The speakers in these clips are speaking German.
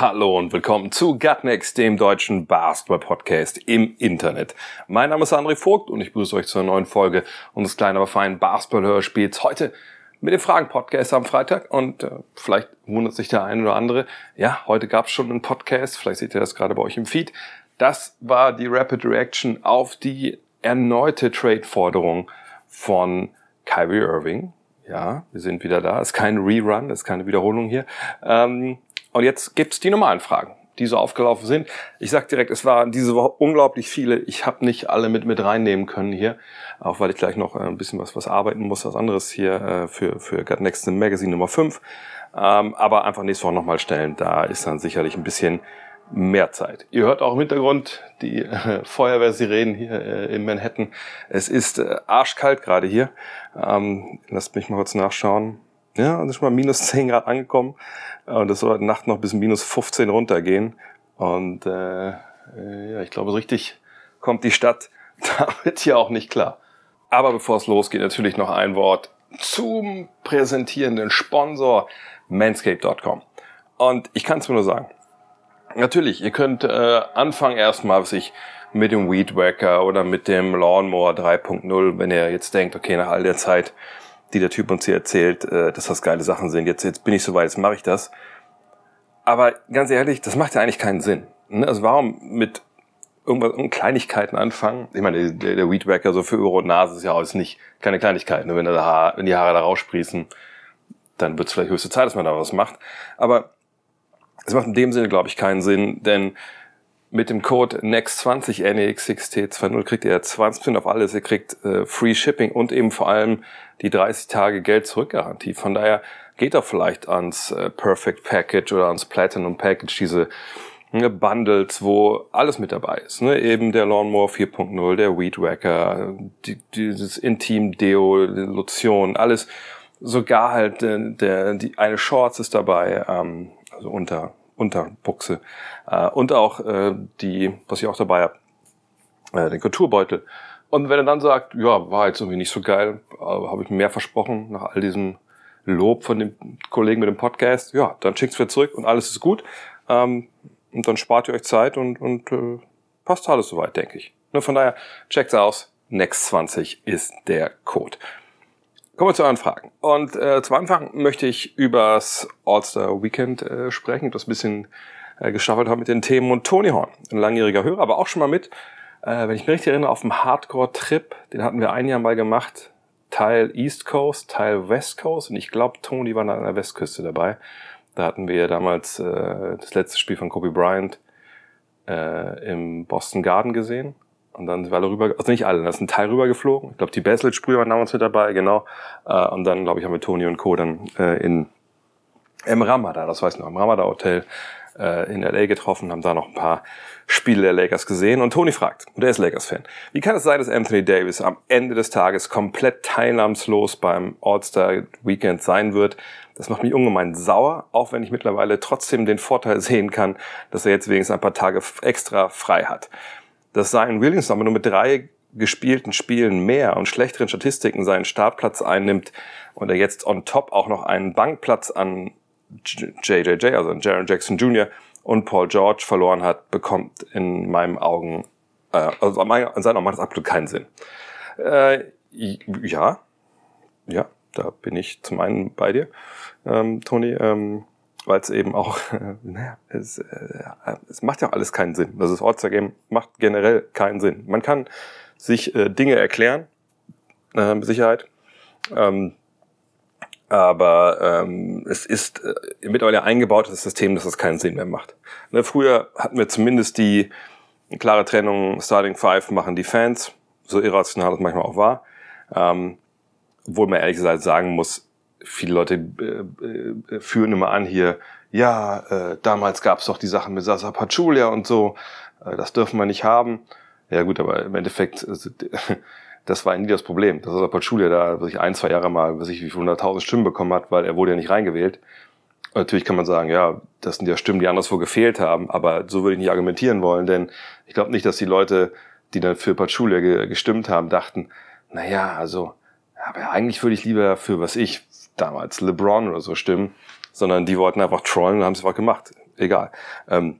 Hallo und willkommen zu Gutnext, dem deutschen Basketball-Podcast im Internet. Mein Name ist André Vogt und ich begrüße euch zur neuen Folge unseres kleinen, aber feinen Basketball-Hörspiels. Heute mit dem Fragen-Podcast am Freitag und äh, vielleicht wundert sich der eine oder andere. Ja, heute gab es schon einen Podcast, vielleicht seht ihr das gerade bei euch im Feed. Das war die Rapid Reaction auf die erneute Trade-Forderung von Kyrie Irving. Ja, wir sind wieder da. Ist kein Rerun, ist keine Wiederholung hier. Ähm, und jetzt gibt's die normalen Fragen, die so aufgelaufen sind. Ich sag direkt, es waren diese Woche unglaublich viele. Ich habe nicht alle mit mit reinnehmen können hier, auch weil ich gleich noch äh, ein bisschen was was arbeiten muss, was anderes hier äh, für für Gut Next Magazine Nummer 5. Ähm, aber einfach nächste Woche nochmal stellen. Da ist dann sicherlich ein bisschen mehr Zeit. Ihr hört auch im Hintergrund die äh, Feuerwehrsirenen hier äh, in Manhattan. Es ist äh, arschkalt gerade hier. Ähm, lasst mich mal kurz nachschauen. Ja, es ist mal minus 10 Grad angekommen. Und es soll heute Nacht noch bis minus 15 runtergehen. Und äh, äh, ja, ich glaube, so richtig kommt die Stadt damit hier auch nicht klar. Aber bevor es losgeht, natürlich noch ein Wort zum präsentierenden Sponsor manscape.com. Und ich kann es mir nur sagen, Natürlich, ihr könnt äh, anfangen erstmal sich mit dem Weed Wacker oder mit dem Lawnmower 3.0, wenn ihr jetzt denkt, okay, nach all der Zeit, die der Typ uns hier erzählt, äh, dass das geile Sachen sind, jetzt, jetzt bin ich soweit, jetzt mache ich das. Aber ganz ehrlich, das macht ja eigentlich keinen Sinn. Ne? Also warum mit irgendwas, Kleinigkeiten anfangen? Ich meine, der, der Weed Wacker so für Öre und Nase ist ja auch jetzt nicht keine Kleinigkeit. Ne? Wenn, Haar, wenn die Haare da raussprießen, dann wird es vielleicht höchste Zeit, dass man da was macht. Aber es macht in dem Sinne, glaube ich, keinen Sinn, denn mit dem Code NEXT20 NEX6T20 kriegt ihr 20% auf alles. Ihr kriegt äh, Free Shipping und eben vor allem die 30 Tage Geld zurückgarantie. Von daher geht doch vielleicht ans äh, Perfect Package oder ans Platinum Package, diese ne, Bundles, wo alles mit dabei ist. Ne? Eben der Lawnmower 4.0, der Weed Wacker, die, dieses Intim Deo, Lotion, alles. Sogar halt äh, der, die eine Shorts ist dabei, ähm, also unter Unterbuchse äh, und auch äh, die, was ich auch dabei habe, äh, den Kulturbeutel. Und wenn er dann sagt, ja, war jetzt irgendwie nicht so geil, äh, habe ich mir mehr versprochen nach all diesem Lob von dem Kollegen mit dem Podcast, ja, dann schickt's wieder zurück und alles ist gut. Ähm, und dann spart ihr euch Zeit und, und äh, passt alles soweit, denke ich. Nur von daher, checkt's aus. Next20 ist der Code. Kommen wir zu euren Fragen. Und äh, zum Anfang möchte ich übers All-Star Weekend äh, sprechen, das ein bisschen äh, gestaffelt haben mit den Themen. Und Tony Horn, ein langjähriger Hörer, aber auch schon mal mit, äh, wenn ich mich richtig erinnere, auf dem Hardcore-Trip, den hatten wir ein Jahr mal gemacht, Teil East Coast, Teil West Coast. Und ich glaube, Tony war da an der Westküste dabei. Da hatten wir damals äh, das letzte Spiel von Kobe Bryant äh, im Boston Garden gesehen. Und dann sind wir alle rüber, also nicht alle, da ist ein Teil rübergeflogen. Ich glaube, die Baselitz-Sprüher waren damals mit dabei, genau. Äh, und dann, glaube ich, haben wir Toni und Co. dann äh, in im Ramada, das weiß ich noch, im Ramada Hotel äh, in LA getroffen, haben da noch ein paar Spiele der Lakers gesehen. Und Toni fragt, und er ist Lakers-Fan, wie kann es sein, dass Anthony Davis am Ende des Tages komplett teilnahmslos beim All-Star-Weekend sein wird? Das macht mich ungemein sauer, auch wenn ich mittlerweile trotzdem den Vorteil sehen kann, dass er jetzt wenigstens ein paar Tage extra frei hat dass Zion Williams aber nur mit drei gespielten Spielen mehr und schlechteren Statistiken seinen Startplatz einnimmt und er jetzt on top auch noch einen Bankplatz an JJJ, also an Jaron Jackson Jr. und Paul George verloren hat, bekommt in meinen Augen, äh, also in seinen Augen macht das absolut keinen Sinn. Äh, ja, ja, da bin ich zum einen bei dir, ähm, Toni. Ähm, weil es eben auch, äh, naja, es, äh, es macht ja auch alles keinen Sinn. Also das All-Star-Game macht generell keinen Sinn. Man kann sich äh, Dinge erklären, äh, mit Sicherheit, ähm, aber ähm, es ist äh, mittlerweile eingebautes System, dass es keinen Sinn mehr macht. Ne, früher hatten wir zumindest die klare Trennung, Starting Five machen die Fans, so irrational das manchmal auch war. Ähm, obwohl man ehrlich gesagt sagen muss, viele Leute äh, äh, führen immer an hier, ja, äh, damals gab es doch die Sachen mit Sasa Pachulia und so, äh, das dürfen wir nicht haben. Ja gut, aber im Endeffekt, also, das war nie das Problem. Das ist Pachulia da sich ein, zwei Jahre mal, weiß ich, wie 100.000 Stimmen bekommen hat, weil er wurde ja nicht reingewählt. Und natürlich kann man sagen, ja, das sind ja Stimmen, die anderswo gefehlt haben, aber so würde ich nicht argumentieren wollen, denn ich glaube nicht, dass die Leute, die dann für Pachulia ge gestimmt haben, dachten, na ja, also, aber eigentlich würde ich lieber für was ich damals LeBron oder so stimmen, sondern die wollten einfach trollen und haben es einfach gemacht. Egal. Ähm,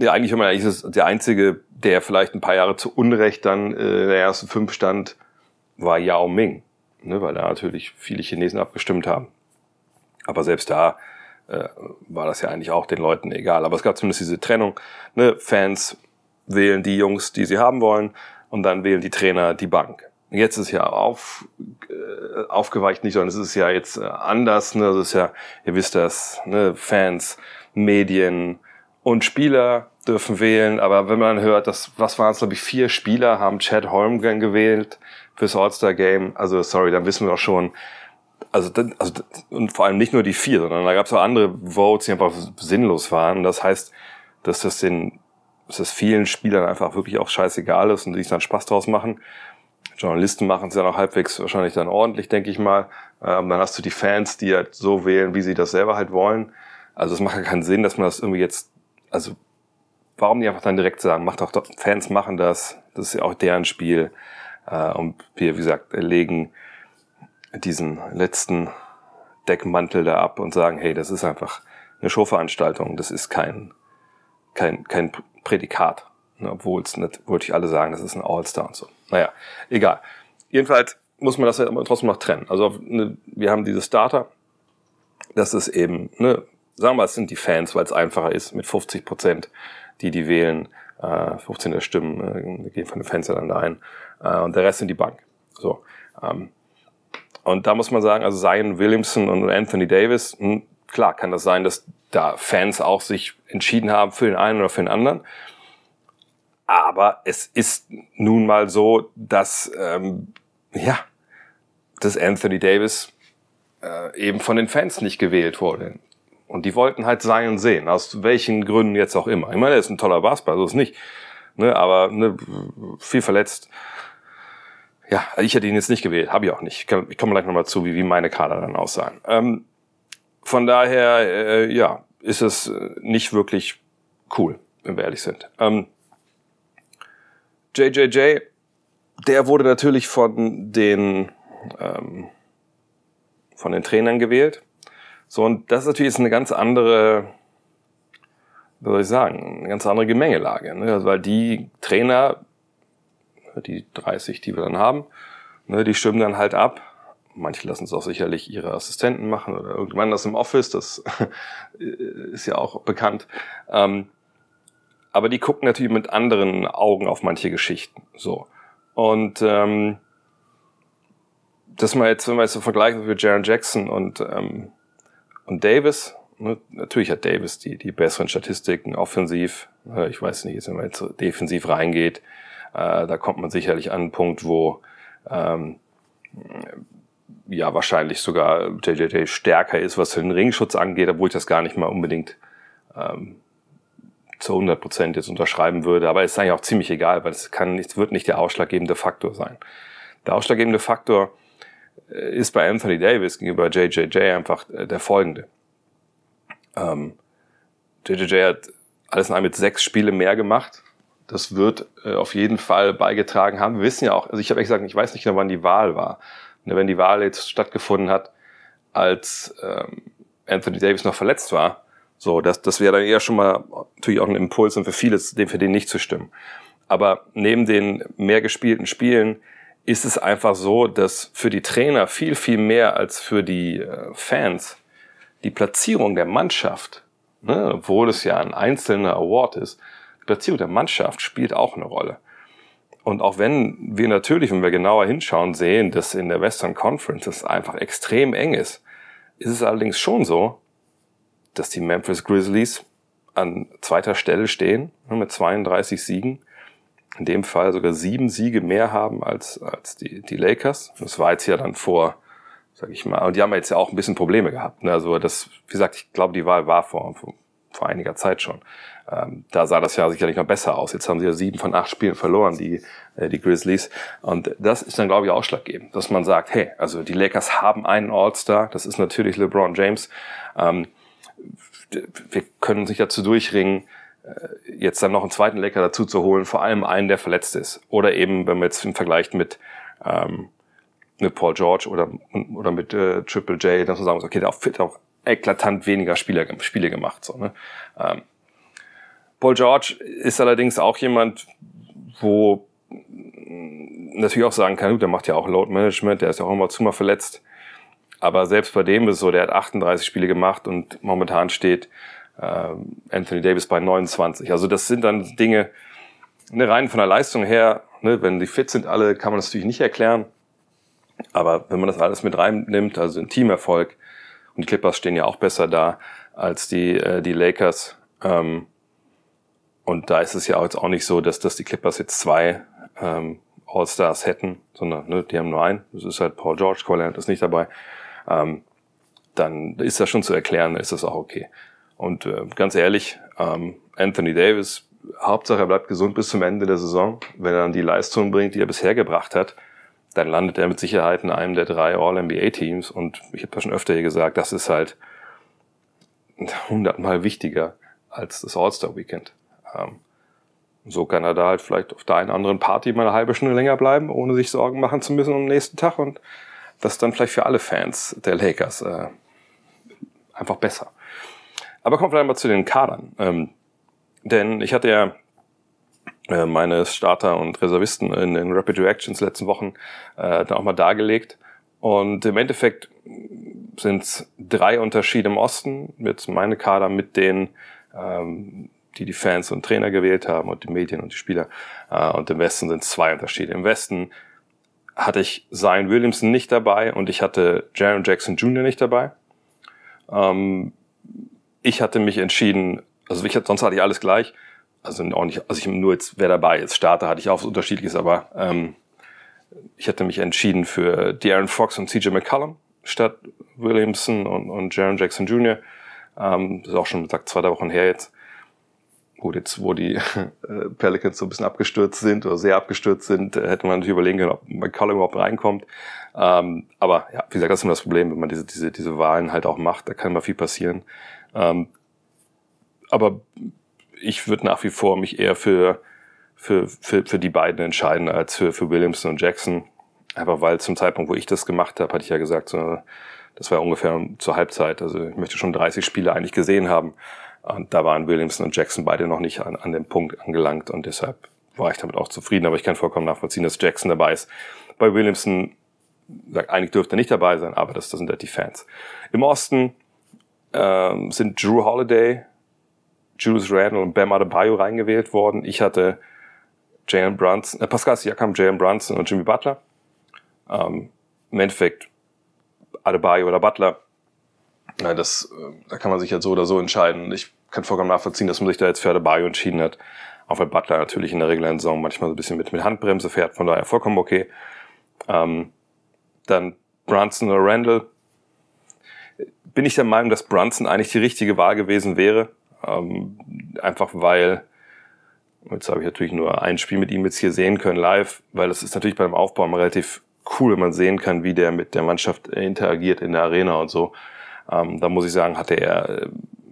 ja, eigentlich, wenn man eigentlich ist der einzige, der vielleicht ein paar Jahre zu Unrecht dann äh, der ersten fünf stand, war Yao Ming, ne, weil da natürlich viele Chinesen abgestimmt haben. Aber selbst da äh, war das ja eigentlich auch den Leuten egal. Aber es gab zumindest diese Trennung. Ne, Fans wählen die Jungs, die sie haben wollen, und dann wählen die Trainer die Bank. Jetzt ist ja auf, äh, aufgeweicht nicht, sondern es ist ja jetzt äh, anders. Ne? Das ist ja, ihr wisst das, ne? Fans, Medien und Spieler dürfen wählen, aber wenn man hört, dass, was waren es, glaube ich, vier Spieler haben Chad Holmgren gewählt fürs All-Star-Game, also sorry, dann wissen wir doch schon, also, also und vor allem nicht nur die vier, sondern da gab es auch andere Votes, die einfach sinnlos waren. Das heißt, dass das den, dass das vielen Spielern einfach wirklich auch scheißegal ist und die sich dann Spaß draus machen. Journalisten machen es ja noch halbwegs wahrscheinlich dann ordentlich, denke ich mal. Ähm, dann hast du die Fans, die halt so wählen, wie sie das selber halt wollen. Also es macht ja keinen Sinn, dass man das irgendwie jetzt, also warum nicht einfach dann direkt sagen, macht doch, Fans machen das, das ist ja auch deren Spiel. Äh, und wir, wie gesagt, legen diesen letzten Deckmantel da ab und sagen, hey, das ist einfach eine Showveranstaltung, das ist kein, kein, kein Prädikat. Ne, obwohl es nicht, wollte ich alle sagen, das ist ein All-Star und so. Naja, egal. Jedenfalls muss man das ja trotzdem noch trennen. Also ne, wir haben diese Starter, das ist eben, ne, sagen wir, es sind die Fans, weil es einfacher ist mit 50 Prozent die, die wählen, äh, 15 der Stimmen äh, gehen von den Fenstern dann da ein äh, und der Rest sind die Bank. So. Ähm, und da muss man sagen, also Zion Williamson und Anthony Davis, mh, hm, klar kann das sein, dass da Fans auch sich entschieden haben für den einen oder für den anderen. Aber es ist nun mal so, dass ähm, ja, dass Anthony Davis äh, eben von den Fans nicht gewählt wurde. Und die wollten halt Zion sehen, aus welchen Gründen jetzt auch immer. Ich meine, er ist ein toller Basketball, so ist nicht. Ne, aber ne, viel verletzt. Ja, ich hätte ihn jetzt nicht gewählt, habe ich auch nicht. Ich, komme gleich nochmal zu, wie, wie meine Kader dann aussahen. Ähm, von daher, äh, ja, ist es äh, nicht wirklich cool, wenn wir ehrlich sind. Ähm, JJJ, der wurde natürlich von den ähm, von den Trainern gewählt. So, und das ist natürlich eine ganz andere, wie soll ich sagen, eine ganz andere Gemengelage. Ne? Also, weil die Trainer, die 30, die wir dann haben, ne, die stimmen dann halt ab. Manche lassen es auch sicherlich ihre Assistenten machen oder irgendwann das im Office, das ist ja auch bekannt. Ähm, aber die gucken natürlich mit anderen Augen auf manche Geschichten. So. Und ähm, das mal jetzt, wenn wir jetzt so vergleichen mit Jaron Jackson und ähm, und Davis, ne, natürlich hat Davis die, die besseren Statistiken offensiv. Äh, ich weiß nicht, wenn man jetzt defensiv reingeht, äh, da kommt man sicherlich an einen Punkt, wo ähm, ja wahrscheinlich sogar JJJ stärker ist, was den Ringschutz angeht, obwohl ich das gar nicht mal unbedingt ähm, zu 100 Prozent jetzt unterschreiben würde. Aber es ist eigentlich auch ziemlich egal, weil es kann nicht, wird nicht der ausschlaggebende Faktor sein. Der ausschlaggebende Faktor ist bei Anthony Davis gegenüber JJJ einfach äh, der folgende. Ähm, JJJ hat alles in allem mit sechs Spiele mehr gemacht. Das wird äh, auf jeden Fall beigetragen haben. Wir wissen ja auch, also ich habe gesagt, ich weiß nicht genau, wann die Wahl war. Und wenn die Wahl jetzt stattgefunden hat, als ähm, Anthony Davis noch verletzt war, so, das, das wäre dann eher schon mal natürlich auch ein Impuls und für viele, für den nicht zu stimmen. Aber neben den mehr gespielten Spielen ist es einfach so, dass für die Trainer viel, viel mehr als für die äh, Fans die Platzierung der Mannschaft, ne, obwohl es ja ein einzelner Award ist, die Platzierung der Mannschaft spielt auch eine Rolle. Und auch wenn wir natürlich, wenn wir genauer hinschauen, sehen, dass in der Western Conference es einfach extrem eng ist, ist es allerdings schon so, dass die Memphis Grizzlies an zweiter Stelle stehen ne, mit 32 Siegen in dem Fall sogar sieben Siege mehr haben als, als die, die Lakers. Das war jetzt ja dann vor, sag ich mal, und die haben jetzt ja auch ein bisschen Probleme gehabt. Ne? Also das, wie gesagt, ich glaube, die Wahl war vor, vor, einiger Zeit schon. ähm, da sah das ja sicherlich noch besser aus. Jetzt haben sie ja sieben von acht Spielen verloren, die, äh, die Grizzlies. Und das ist dann, glaube ich, ausschlaggebend, dass man sagt, hey, also die Lakers haben einen All-Star, das ist natürlich LeBron James. Ähm, wir können sich dazu durchringen, jetzt dann noch einen zweiten Laker dazu zu holen, vor allem einen, der verletzt ist. Oder eben, wenn man jetzt im Vergleich mit, ähm, mit Paul George oder, oder mit äh, Triple J, dass man sagen muss, okay, der hat auch eklatant weniger Spiele, Spiele gemacht. So, ne? ähm, Paul George ist allerdings auch jemand, wo natürlich auch sagen kann, der macht ja auch Load Management, der ist ja auch immer zu mal verletzt. Aber selbst bei dem ist es so, der hat 38 Spiele gemacht und momentan steht äh, Anthony Davis bei 29. Also das sind dann Dinge, ne, rein von der Leistung her, ne, wenn die fit sind alle, kann man das natürlich nicht erklären. Aber wenn man das alles mit reinnimmt, also ein Teamerfolg, und die Clippers stehen ja auch besser da als die, äh, die Lakers, ähm, und da ist es ja jetzt auch nicht so, dass, dass die Clippers jetzt zwei ähm, All-Stars hätten, sondern ne, die haben nur einen. Das ist halt Paul George, Kawhi ist nicht dabei. Ähm, dann ist das schon zu erklären, ist das auch okay. Und äh, ganz ehrlich, ähm, Anthony Davis, Hauptsache er bleibt gesund bis zum Ende der Saison. Wenn er dann die Leistung bringt, die er bisher gebracht hat, dann landet er mit Sicherheit in einem der drei All-NBA-Teams. Und ich habe das schon öfter hier gesagt, das ist halt hundertmal wichtiger als das All-Star-Weekend. Ähm, so kann er da halt vielleicht auf der einen anderen Party mal eine halbe Stunde länger bleiben, ohne sich Sorgen machen zu müssen am nächsten Tag. Und das ist dann vielleicht für alle Fans der Lakers äh, einfach besser. Aber kommen wir vielleicht mal zu den Kadern. Ähm, denn ich hatte ja äh, meine Starter und Reservisten in den Rapid Reactions letzten Wochen äh, dann auch mal dargelegt. Und im Endeffekt sind es drei Unterschiede im Osten. Jetzt meine Kader mit den ähm, die die Fans und Trainer gewählt haben und die Medien und die Spieler. Äh, und im Westen sind es zwei Unterschiede. Im Westen hatte ich Zion Williamson nicht dabei und ich hatte Jaron Jackson Jr. nicht dabei. Ähm, ich hatte mich entschieden, also ich, sonst hatte ich alles gleich. Also auch nicht, also ich nur jetzt, wer dabei ist. Starter hatte ich auch was Unterschiedliches, aber ähm, ich hatte mich entschieden für De'Aaron Fox und CJ McCollum statt Williamson und, und Jaron Jackson Jr. Ähm, das ist auch schon, sagt, zwei Wochen her jetzt gut, jetzt wo die äh, Pelicans so ein bisschen abgestürzt sind oder sehr abgestürzt sind, äh, hätte man natürlich überlegen können, ob McCollum überhaupt reinkommt. Ähm, aber ja, wie gesagt, das ist immer das Problem, wenn man diese, diese, diese Wahlen halt auch macht, da kann immer viel passieren. Ähm, aber ich würde nach wie vor mich eher für, für, für, für die beiden entscheiden als für, für Williamson und Jackson. Einfach weil zum Zeitpunkt, wo ich das gemacht habe, hatte ich ja gesagt, so, das war ungefähr zur Halbzeit. Also ich möchte schon 30 Spiele eigentlich gesehen haben. Und da waren Williamson und Jackson beide noch nicht an, an dem Punkt angelangt und deshalb war ich damit auch zufrieden. Aber ich kann vollkommen nachvollziehen, dass Jackson dabei ist. Bei Williamson, sagt, eigentlich dürfte er nicht dabei sein, aber das, das sind halt die Fans. Im Osten ähm, sind Drew Holiday, Julius Randle und Bam Adebayo reingewählt worden. Ich hatte Jalen Brunson, äh, Pascal Siakam, Jalen Brunson und Jimmy Butler. Ähm, Im Endeffekt Adebayo oder Butler ja, das, äh, da kann man sich jetzt so oder so entscheiden. Ich kann vollkommen nachvollziehen, dass man sich da jetzt für Adebayo entschieden hat. Auch weil Butler natürlich in der regulären Saison manchmal so ein bisschen mit, mit Handbremse fährt, von daher vollkommen okay. Ähm, dann Brunson oder Randall. Bin ich der Meinung, dass Brunson eigentlich die richtige Wahl gewesen wäre. Ähm, einfach weil, jetzt habe ich natürlich nur ein Spiel mit ihm jetzt hier sehen können live, weil das ist natürlich beim Aufbau relativ cool, wenn man sehen kann, wie der mit der Mannschaft interagiert in der Arena und so. Ähm, da muss ich sagen, hatte er äh,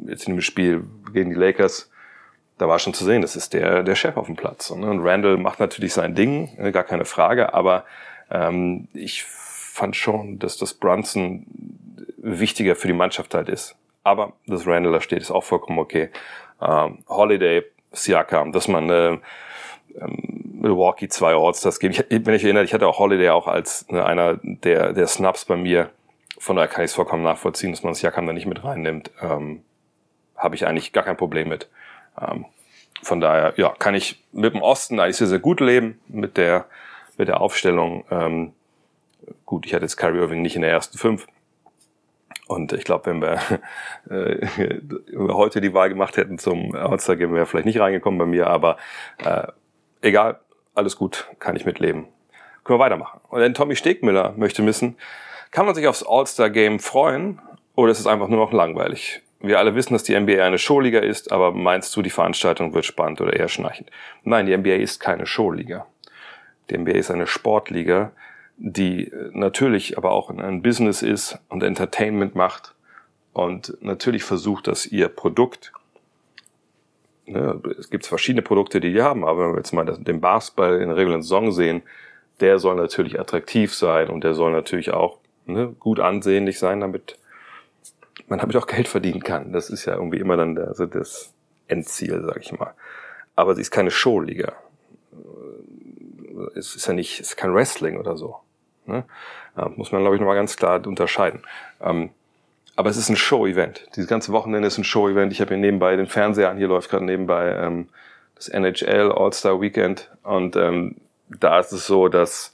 jetzt in dem Spiel gegen die Lakers, da war schon zu sehen, das ist der, der Chef auf dem Platz. Und, ne? und Randall macht natürlich sein Ding, ne, gar keine Frage, aber ähm, ich fand schon, dass das Brunson wichtiger für die Mannschaft halt ist. Aber dass Randall da steht, ist auch vollkommen okay. Ähm, Holiday, Siakam, dass man äh, ähm, Milwaukee zwei All-Stars geben. Ich, wenn ich erinnere, ich hatte auch Holiday auch als ne, einer der, der Snaps bei mir von daher kann ich es vollkommen nachvollziehen, dass man das Jakam da nicht mit reinnimmt. Ähm, Habe ich eigentlich gar kein Problem mit. Ähm, von daher, ja, kann ich mit dem Osten eigentlich sehr, sehr gut leben, mit der, mit der Aufstellung. Ähm, gut, ich hatte jetzt Kyrie Irving nicht in der ersten fünf. Und ich glaube, wenn wir äh, heute die Wahl gemacht hätten zum All-Star Game, wäre vielleicht nicht reingekommen bei mir, aber äh, egal, alles gut, kann ich mitleben. Können wir weitermachen. Und dann Tommy Stegmüller möchte wissen, kann man sich aufs All-Star-Game freuen oder ist es einfach nur noch langweilig? wir alle wissen, dass die NBA eine Showliga ist, aber meinst du, die Veranstaltung wird spannend oder eher schnarchend? Nein, die NBA ist keine Showliga. Die NBA ist eine Sportliga, die natürlich aber auch ein Business ist und Entertainment macht und natürlich versucht, dass ihr Produkt, ne, es gibt verschiedene Produkte, die die haben, aber wenn wir jetzt mal den Basketball in der regulären Saison sehen, der soll natürlich attraktiv sein und der soll natürlich auch ne, gut ansehnlich sein, damit man damit auch Geld verdienen kann. Das ist ja irgendwie immer dann der, also das Endziel, sag ich mal. Aber sie ist keine Showliga. Es ist ja nicht, es ist kein Wrestling oder so. Ne? Da muss man, glaube ich, nochmal ganz klar unterscheiden. Ähm, aber es ist ein Show-Event. Dieses ganze Wochenende ist ein Show-Event. Ich habe hier nebenbei den Fernseher an. Hier läuft gerade nebenbei ähm, das NHL All-Star Weekend. Und ähm, da ist es so, dass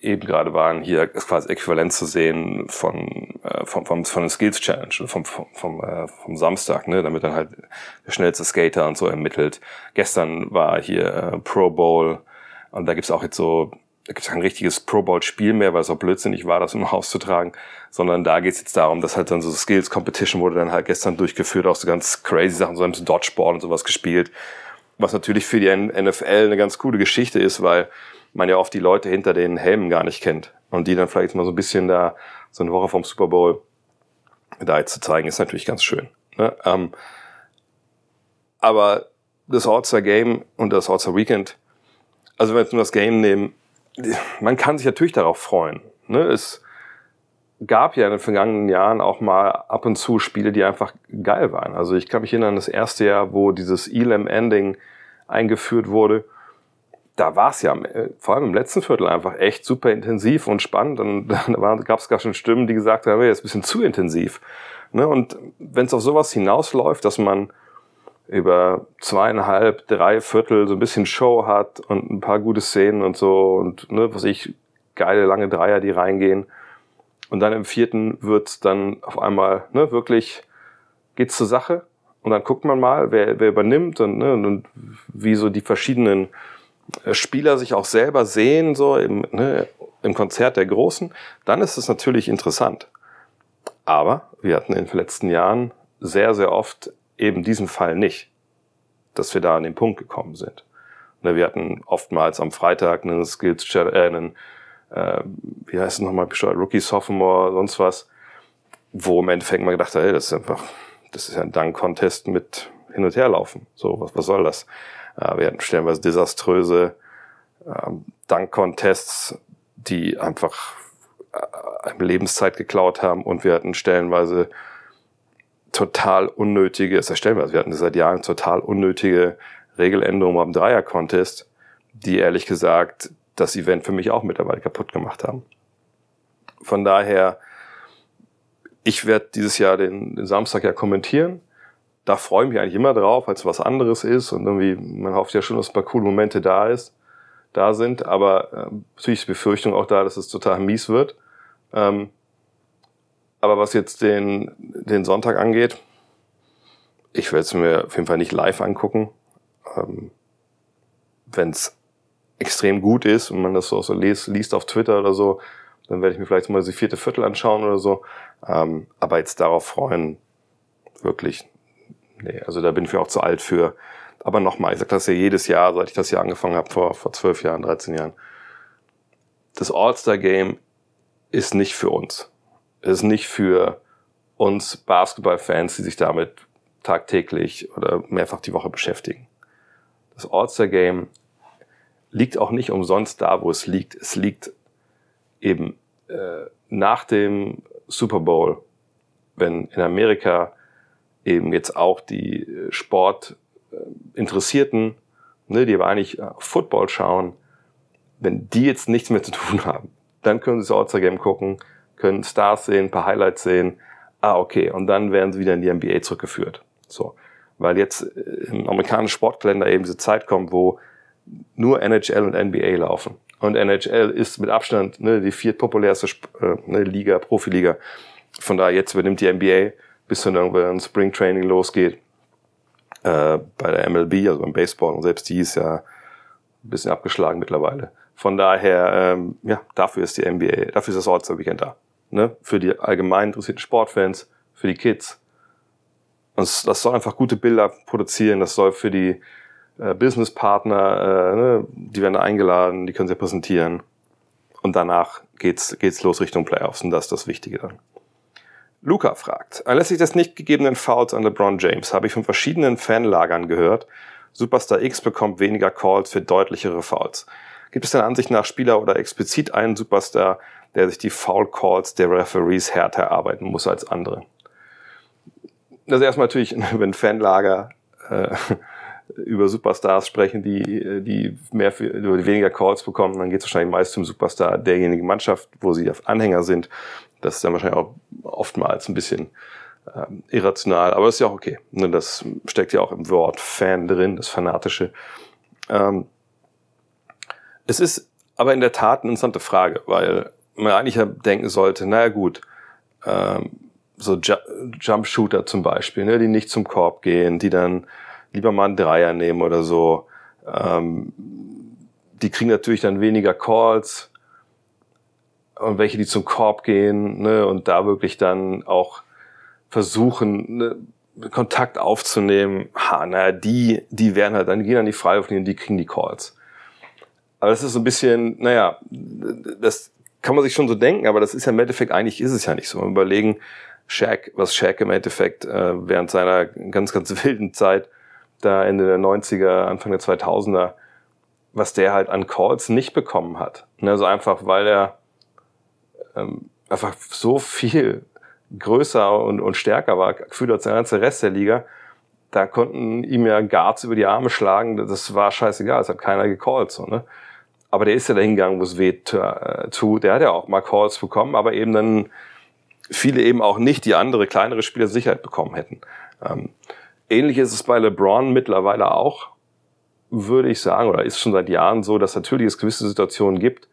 eben gerade waren, hier quasi äquivalent zu sehen von, äh, vom, vom, von den Skills Challenge, vom, vom, vom, äh, vom Samstag, ne, damit dann halt der schnellste Skater und so ermittelt. Gestern war hier äh, Pro Bowl und da gibt's auch jetzt so, da gibt's kein richtiges Pro Bowl Spiel mehr, weil es auch blödsinnig war, das im Haus zu tragen, sondern da geht's jetzt darum, dass halt dann so Skills Competition wurde dann halt gestern durchgeführt, auch so ganz crazy Sachen, so ein bisschen Dodgeball und sowas gespielt, was natürlich für die NFL eine ganz coole Geschichte ist, weil man ja oft die Leute hinter den Helmen gar nicht kennt. Und die dann vielleicht mal so ein bisschen da, so eine Woche vom Super Bowl, da jetzt zu zeigen, ist natürlich ganz schön. Ne? Ähm, aber das All-Star Game und das All-Star Weekend, also wenn wir jetzt nur das Game nehmen, man kann sich natürlich darauf freuen. Ne? Es gab ja in den vergangenen Jahren auch mal ab und zu Spiele, die einfach geil waren. Also ich kann mich erinnern, das erste Jahr, wo dieses Elam Ending eingeführt wurde, da war es ja äh, vor allem im letzten Viertel einfach echt super intensiv und spannend. Und da gab es gar schon Stimmen, die gesagt haben, jetzt ein bisschen zu intensiv. Ne? Und wenn es auf sowas hinausläuft, dass man über zweieinhalb, drei Viertel so ein bisschen Show hat und ein paar gute Szenen und so und ne, was ich, geile lange Dreier, die reingehen. Und dann im vierten wird dann auf einmal ne, wirklich geht's zur Sache und dann guckt man mal, wer, wer übernimmt und, ne, und wie so die verschiedenen äh, Spieler sich auch selber sehen, so im, ne, im Konzert der Großen, dann ist es natürlich interessant. Aber wir hatten in den letzten Jahren sehr, sehr oft eben diesen Fall nicht, dass wir da an den Punkt gekommen sind. Ne, wir hatten oftmals am Freitag einen Skills, äh, einen, äh, wie heißt es nochmal, Rookie, Sophomore, sonst was, wo im Endeffekt man gedacht hat, hey, das ist einfach, das ist ja ein Dunk-Contest mit hin und her laufen. So, was, was soll das? Äh, wir hatten stellenweise desaströse ähm, Dunk-Contests, die einfach äh, Lebenszeit geklaut haben und wir hatten stellenweise total unnötige, es ist stellenweise, wir hatten seit Jahren total unnötige Regeländerungen beim Dreier-Contest, die ehrlich gesagt das Event für mich auch mittlerweile kaputt gemacht haben. Von daher, ich werde dieses Jahr den, den Samstag ja kommentieren da freue ich mich eigentlich immer drauf, als was anderes ist und irgendwie, man hofft ja schon, dass ein paar coole Momente da ist, da sind, aber äh, natürlich ist die Befürchtung auch da, dass es total mies wird. Ähm, aber was jetzt den, den Sonntag angeht, ich werde es mir auf jeden Fall nicht live angucken. Ähm, Wenn es extrem gut ist und man das so, so liest, liest auf Twitter oder so, dann werde ich mir vielleicht mal die vierte Viertel anschauen oder so. Ähm, aber jetzt darauf freuen, wirklich nee, also da bin ich auch zu alt für. Aber nochmal, ich sage das ja jedes Jahr, seit ich das hier angefangen habe, vor, vor 12 Jahren, 13 Jahren. Das All-Star-Game ist nicht für uns. Es ist nicht für uns Basketball-Fans, die sich damit tagtäglich oder mehrfach die Woche beschäftigen. Das All-Star-Game liegt auch nicht umsonst da, wo es liegt. Es liegt eben äh, nach dem Super Bowl, wenn in Amerika eben jetzt auch die äh, Sportinteressierten, ne, die aber eigentlich Football schauen, wenn die jetzt nichts mehr zu tun haben, dann können sie das All-Star-Game gucken, können Stars sehen, ein paar Highlights sehen. Ah, okay. Und dann werden sie wieder in die NBA zurückgeführt. So. Weil jetzt äh, im amerikanischen Sportkalender eben diese Zeit kommt, wo nur NHL und NBA laufen. Und NHL ist mit Abstand ne, die viertpopulärste äh, ne, Liga, Profiliga. Von daher jetzt übernimmt die NBA bis dann irgendwann Spring Training losgeht. Äh, bei der MLB, also beim Baseball, und selbst die ist ja ein bisschen abgeschlagen mittlerweile. Von daher, ähm, ja, dafür ist die NBA, dafür ist das All-Star Weekend da. Ne? Für die allgemein interessierten Sportfans, für die Kids. das, das soll einfach gute Bilder produzieren, das soll für die äh, Businesspartner, äh, ne, die werden eingeladen, die können sie präsentieren. Und danach geht's, geht's los Richtung Playoffs und das ist das Wichtige dann. Luca fragt, anlässlich des nicht gegebenen Fouls an LeBron James habe ich von verschiedenen Fanlagern gehört, Superstar X bekommt weniger Calls für deutlichere Fouls. Gibt es deiner Ansicht nach Spieler oder explizit einen Superstar, der sich die Foul Calls der Referees härter erarbeiten muss als andere? Also erstmal natürlich, wenn Fanlager äh, über Superstars sprechen, die, die mehr für, die weniger Calls bekommen, dann geht es wahrscheinlich meist zum Superstar derjenigen Mannschaft, wo sie Anhänger sind. Das ist dann wahrscheinlich auch oftmals ein bisschen ähm, irrational, aber das ist ja auch okay. Ne, das steckt ja auch im Wort Fan drin, das Fanatische. Ähm, es ist aber in der Tat eine interessante Frage, weil man eigentlich denken sollte, naja gut, ähm, so Ju Jump Shooter zum Beispiel, ne, die nicht zum Korb gehen, die dann lieber mal einen Dreier nehmen oder so. Ähm, die kriegen natürlich dann weniger Calls und welche, die zum Korb gehen ne, und da wirklich dann auch versuchen, ne, Kontakt aufzunehmen, ha, naja, die, die werden halt, dann gehen dann die Freiwürfe und die kriegen die Calls. Aber das ist so ein bisschen, naja, das kann man sich schon so denken, aber das ist ja im Endeffekt, eigentlich ist es ja nicht so. Wir überlegen, Shaq, was Shaq im Endeffekt äh, während seiner ganz, ganz wilden Zeit, da Ende der 90er, Anfang der 2000er, was der halt an Calls nicht bekommen hat. Also einfach, weil er ähm, einfach so viel größer und, und stärker war, gefühlt als der ganze Rest der Liga, da konnten ihm ja Guards über die Arme schlagen, das war scheißegal, es hat keiner gecallt, so, ne? Aber der ist ja dahin gegangen, wo es weh äh, tut. Der hat ja auch mal Calls bekommen, aber eben dann viele eben auch nicht, die andere kleinere Spieler Sicherheit bekommen hätten. Ähm, ähnlich ist es bei LeBron mittlerweile auch, würde ich sagen, oder ist schon seit Jahren so, dass natürlich es gewisse Situationen gibt,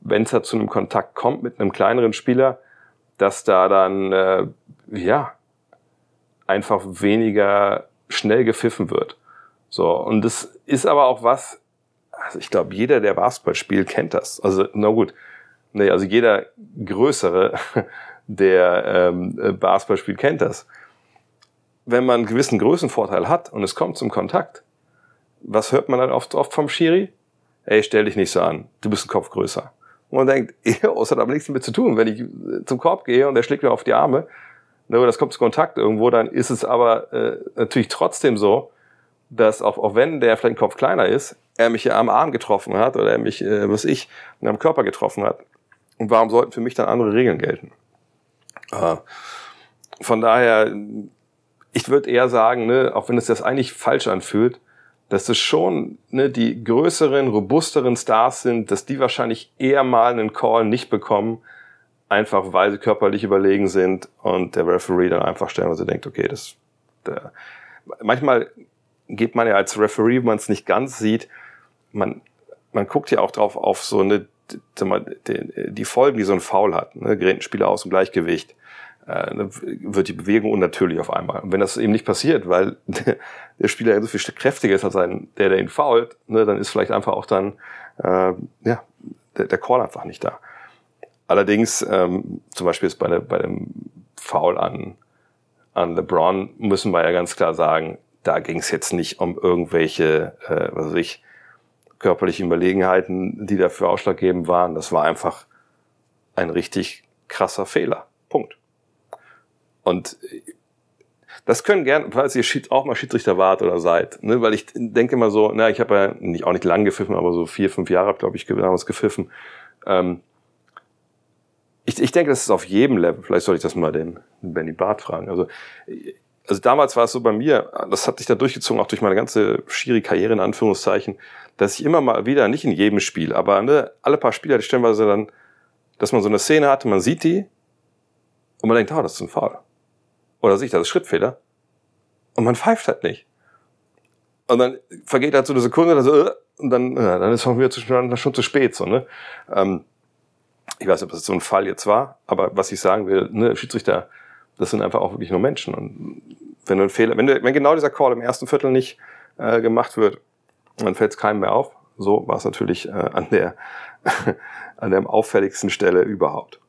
wenn es da zu einem Kontakt kommt mit einem kleineren Spieler, dass da dann äh, ja einfach weniger schnell gepfiffen wird. So und das ist aber auch was. Also ich glaube, jeder, der Basketball spielt, kennt das. Also na gut, nee, also jeder größere, der ähm, Basketball spielt, kennt das. Wenn man einen gewissen Größenvorteil hat und es kommt zum Kontakt, was hört man dann oft, oft vom Schiri? Ey, stell dich nicht so an, du bist ein Kopf größer. Und man denkt, es hat aber nichts damit zu tun. Wenn ich äh, zum Korb gehe und der schlägt mir auf die Arme, ne, das kommt zu Kontakt irgendwo, dann ist es aber äh, natürlich trotzdem so, dass auch, auch wenn der vielleicht ein Kopf kleiner ist, er mich am Arm getroffen hat oder er mich, äh, was ich, am Körper getroffen hat. Und warum sollten für mich dann andere Regeln gelten? Äh, von daher, ich würde eher sagen, ne, auch wenn es das eigentlich falsch anfühlt, dass es schon ne, die größeren, robusteren Stars sind, dass die wahrscheinlich eher mal einen Call nicht bekommen, einfach weil sie körperlich überlegen sind und der Referee dann einfach stellenweise denkt, okay, das der, manchmal geht man ja als Referee, wenn man es nicht ganz sieht, man, man guckt ja auch drauf auf so eine die, die Folgen, die so ein Foul hat. Ne, gerät ein Spieler aus dem Gleichgewicht äh, wird die Bewegung unnatürlich auf einmal. Und wenn das eben nicht passiert, weil der Spieler so viel kräftiger ist als ein, der, der ihn fault, ne, dann ist vielleicht einfach auch dann äh, ja, der, der Call einfach nicht da. Allerdings, ähm, zum Beispiel ist bei, der, bei dem Foul an, an LeBron, müssen wir ja ganz klar sagen, da ging es jetzt nicht um irgendwelche, äh, was weiß ich, körperliche Überlegenheiten, die dafür ausschlaggebend waren. Das war einfach ein richtig krasser Fehler. Punkt. Und das können gern, falls ihr auch mal Schiedsrichter wart oder seid, ne, weil ich denke immer so, na, ich habe ja nicht, auch nicht lang gepfiffen, aber so vier, fünf Jahre, glaube ich, damals gepfiffen. Ähm, ich, ich denke, das ist auf jedem Level. Vielleicht soll ich das mal den, den Benny Barth fragen. Also, also damals war es so bei mir, das hat sich da durchgezogen, auch durch meine ganze schiere Karriere in Anführungszeichen, dass ich immer mal wieder, nicht in jedem Spiel, aber ne, alle paar Spiele hatte ich stellenweise dann, dass man so eine Szene hatte, man sieht die und man denkt, oh, das ist ein Foul. Oder sich, das ist Schrittfehler. Und man pfeift halt nicht. Und dann vergeht halt so eine Sekunde, dann so, äh, und dann, ja, dann ist es wieder zu, schon, schon zu spät, so, ne? Ähm, ich weiß nicht, ob das so ein Fall jetzt war, aber was ich sagen will, ne, Schiedsrichter, das sind einfach auch wirklich nur Menschen. Und wenn du einen Fehler, wenn, du, wenn genau dieser Call im ersten Viertel nicht äh, gemacht wird, dann fällt es keinem mehr auf. So war es natürlich äh, an der an der auffälligsten Stelle überhaupt.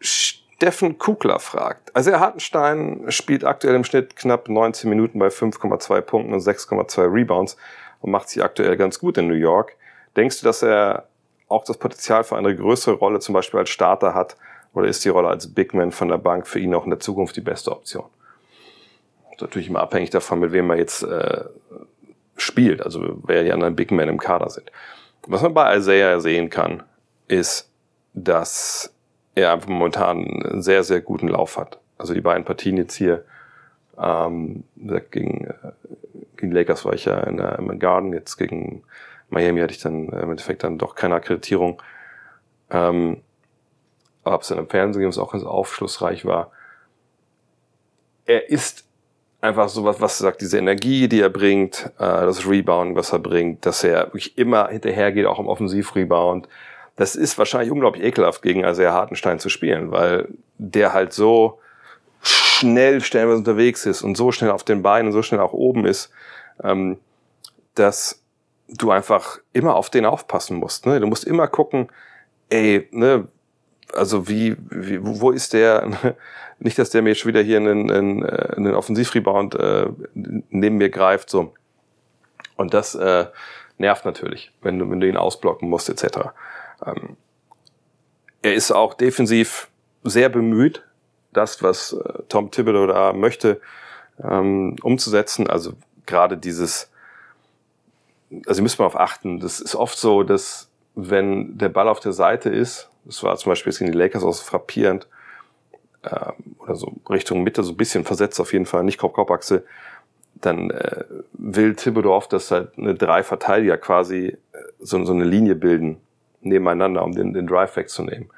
Steffen Kugler fragt. Also, Hartenstein spielt aktuell im Schnitt knapp 19 Minuten bei 5,2 Punkten und 6,2 Rebounds und macht sich aktuell ganz gut in New York. Denkst du, dass er auch das Potenzial für eine größere Rolle zum Beispiel als Starter hat? Oder ist die Rolle als Big Man von der Bank für ihn auch in der Zukunft die beste Option? Natürlich immer abhängig davon, mit wem er jetzt äh, spielt, also wer die anderen Big Men im Kader sind. Was man bei Isaiah sehen kann, ist, dass er einfach momentan einen sehr, sehr guten Lauf hat. Also die beiden Partien jetzt hier ähm, gegen, äh, gegen Lakers war ich ja in der, im Garden, jetzt gegen Miami hatte ich dann im Endeffekt dann doch keine Akkreditierung. Ähm, aber ob es dann im Fernsehen was auch ganz aufschlussreich war. Er ist einfach so was, was sagt, diese Energie, die er bringt, äh, das Rebound, was er bringt, dass er wirklich immer hinterhergeht, auch im Offensivrebound. Das ist wahrscheinlich unglaublich ekelhaft, gegen Isaiah Hartenstein zu spielen, weil der halt so schnell stellenweise unterwegs ist und so schnell auf den Beinen und so schnell auch oben ist, ähm, dass du einfach immer auf den aufpassen musst. Ne? Du musst immer gucken, ey, ne, also wie, wie wo ist der? Nicht, dass der mir schon wieder hier einen, einen, äh, einen Offensivrebound äh, neben mir greift, so. Und das äh, nervt natürlich, wenn du, wenn du ihn ausblocken musst, etc. Ähm, er ist auch defensiv sehr bemüht, das, was äh, Tom Thibodeau da möchte, ähm, umzusetzen. Also gerade dieses, also müsst mal auf achten, das ist oft so, dass wenn der Ball auf der Seite ist, das war zum Beispiel jetzt gegen die Lakers auch so frappierend, ähm, oder so Richtung Mitte, so ein bisschen versetzt auf jeden Fall, nicht Kopf-Kopf-Achse, dann äh, will oft, dass halt eine drei Verteidiger quasi äh, so, so eine Linie bilden nebeneinander, um den, den Drive wegzunehmen.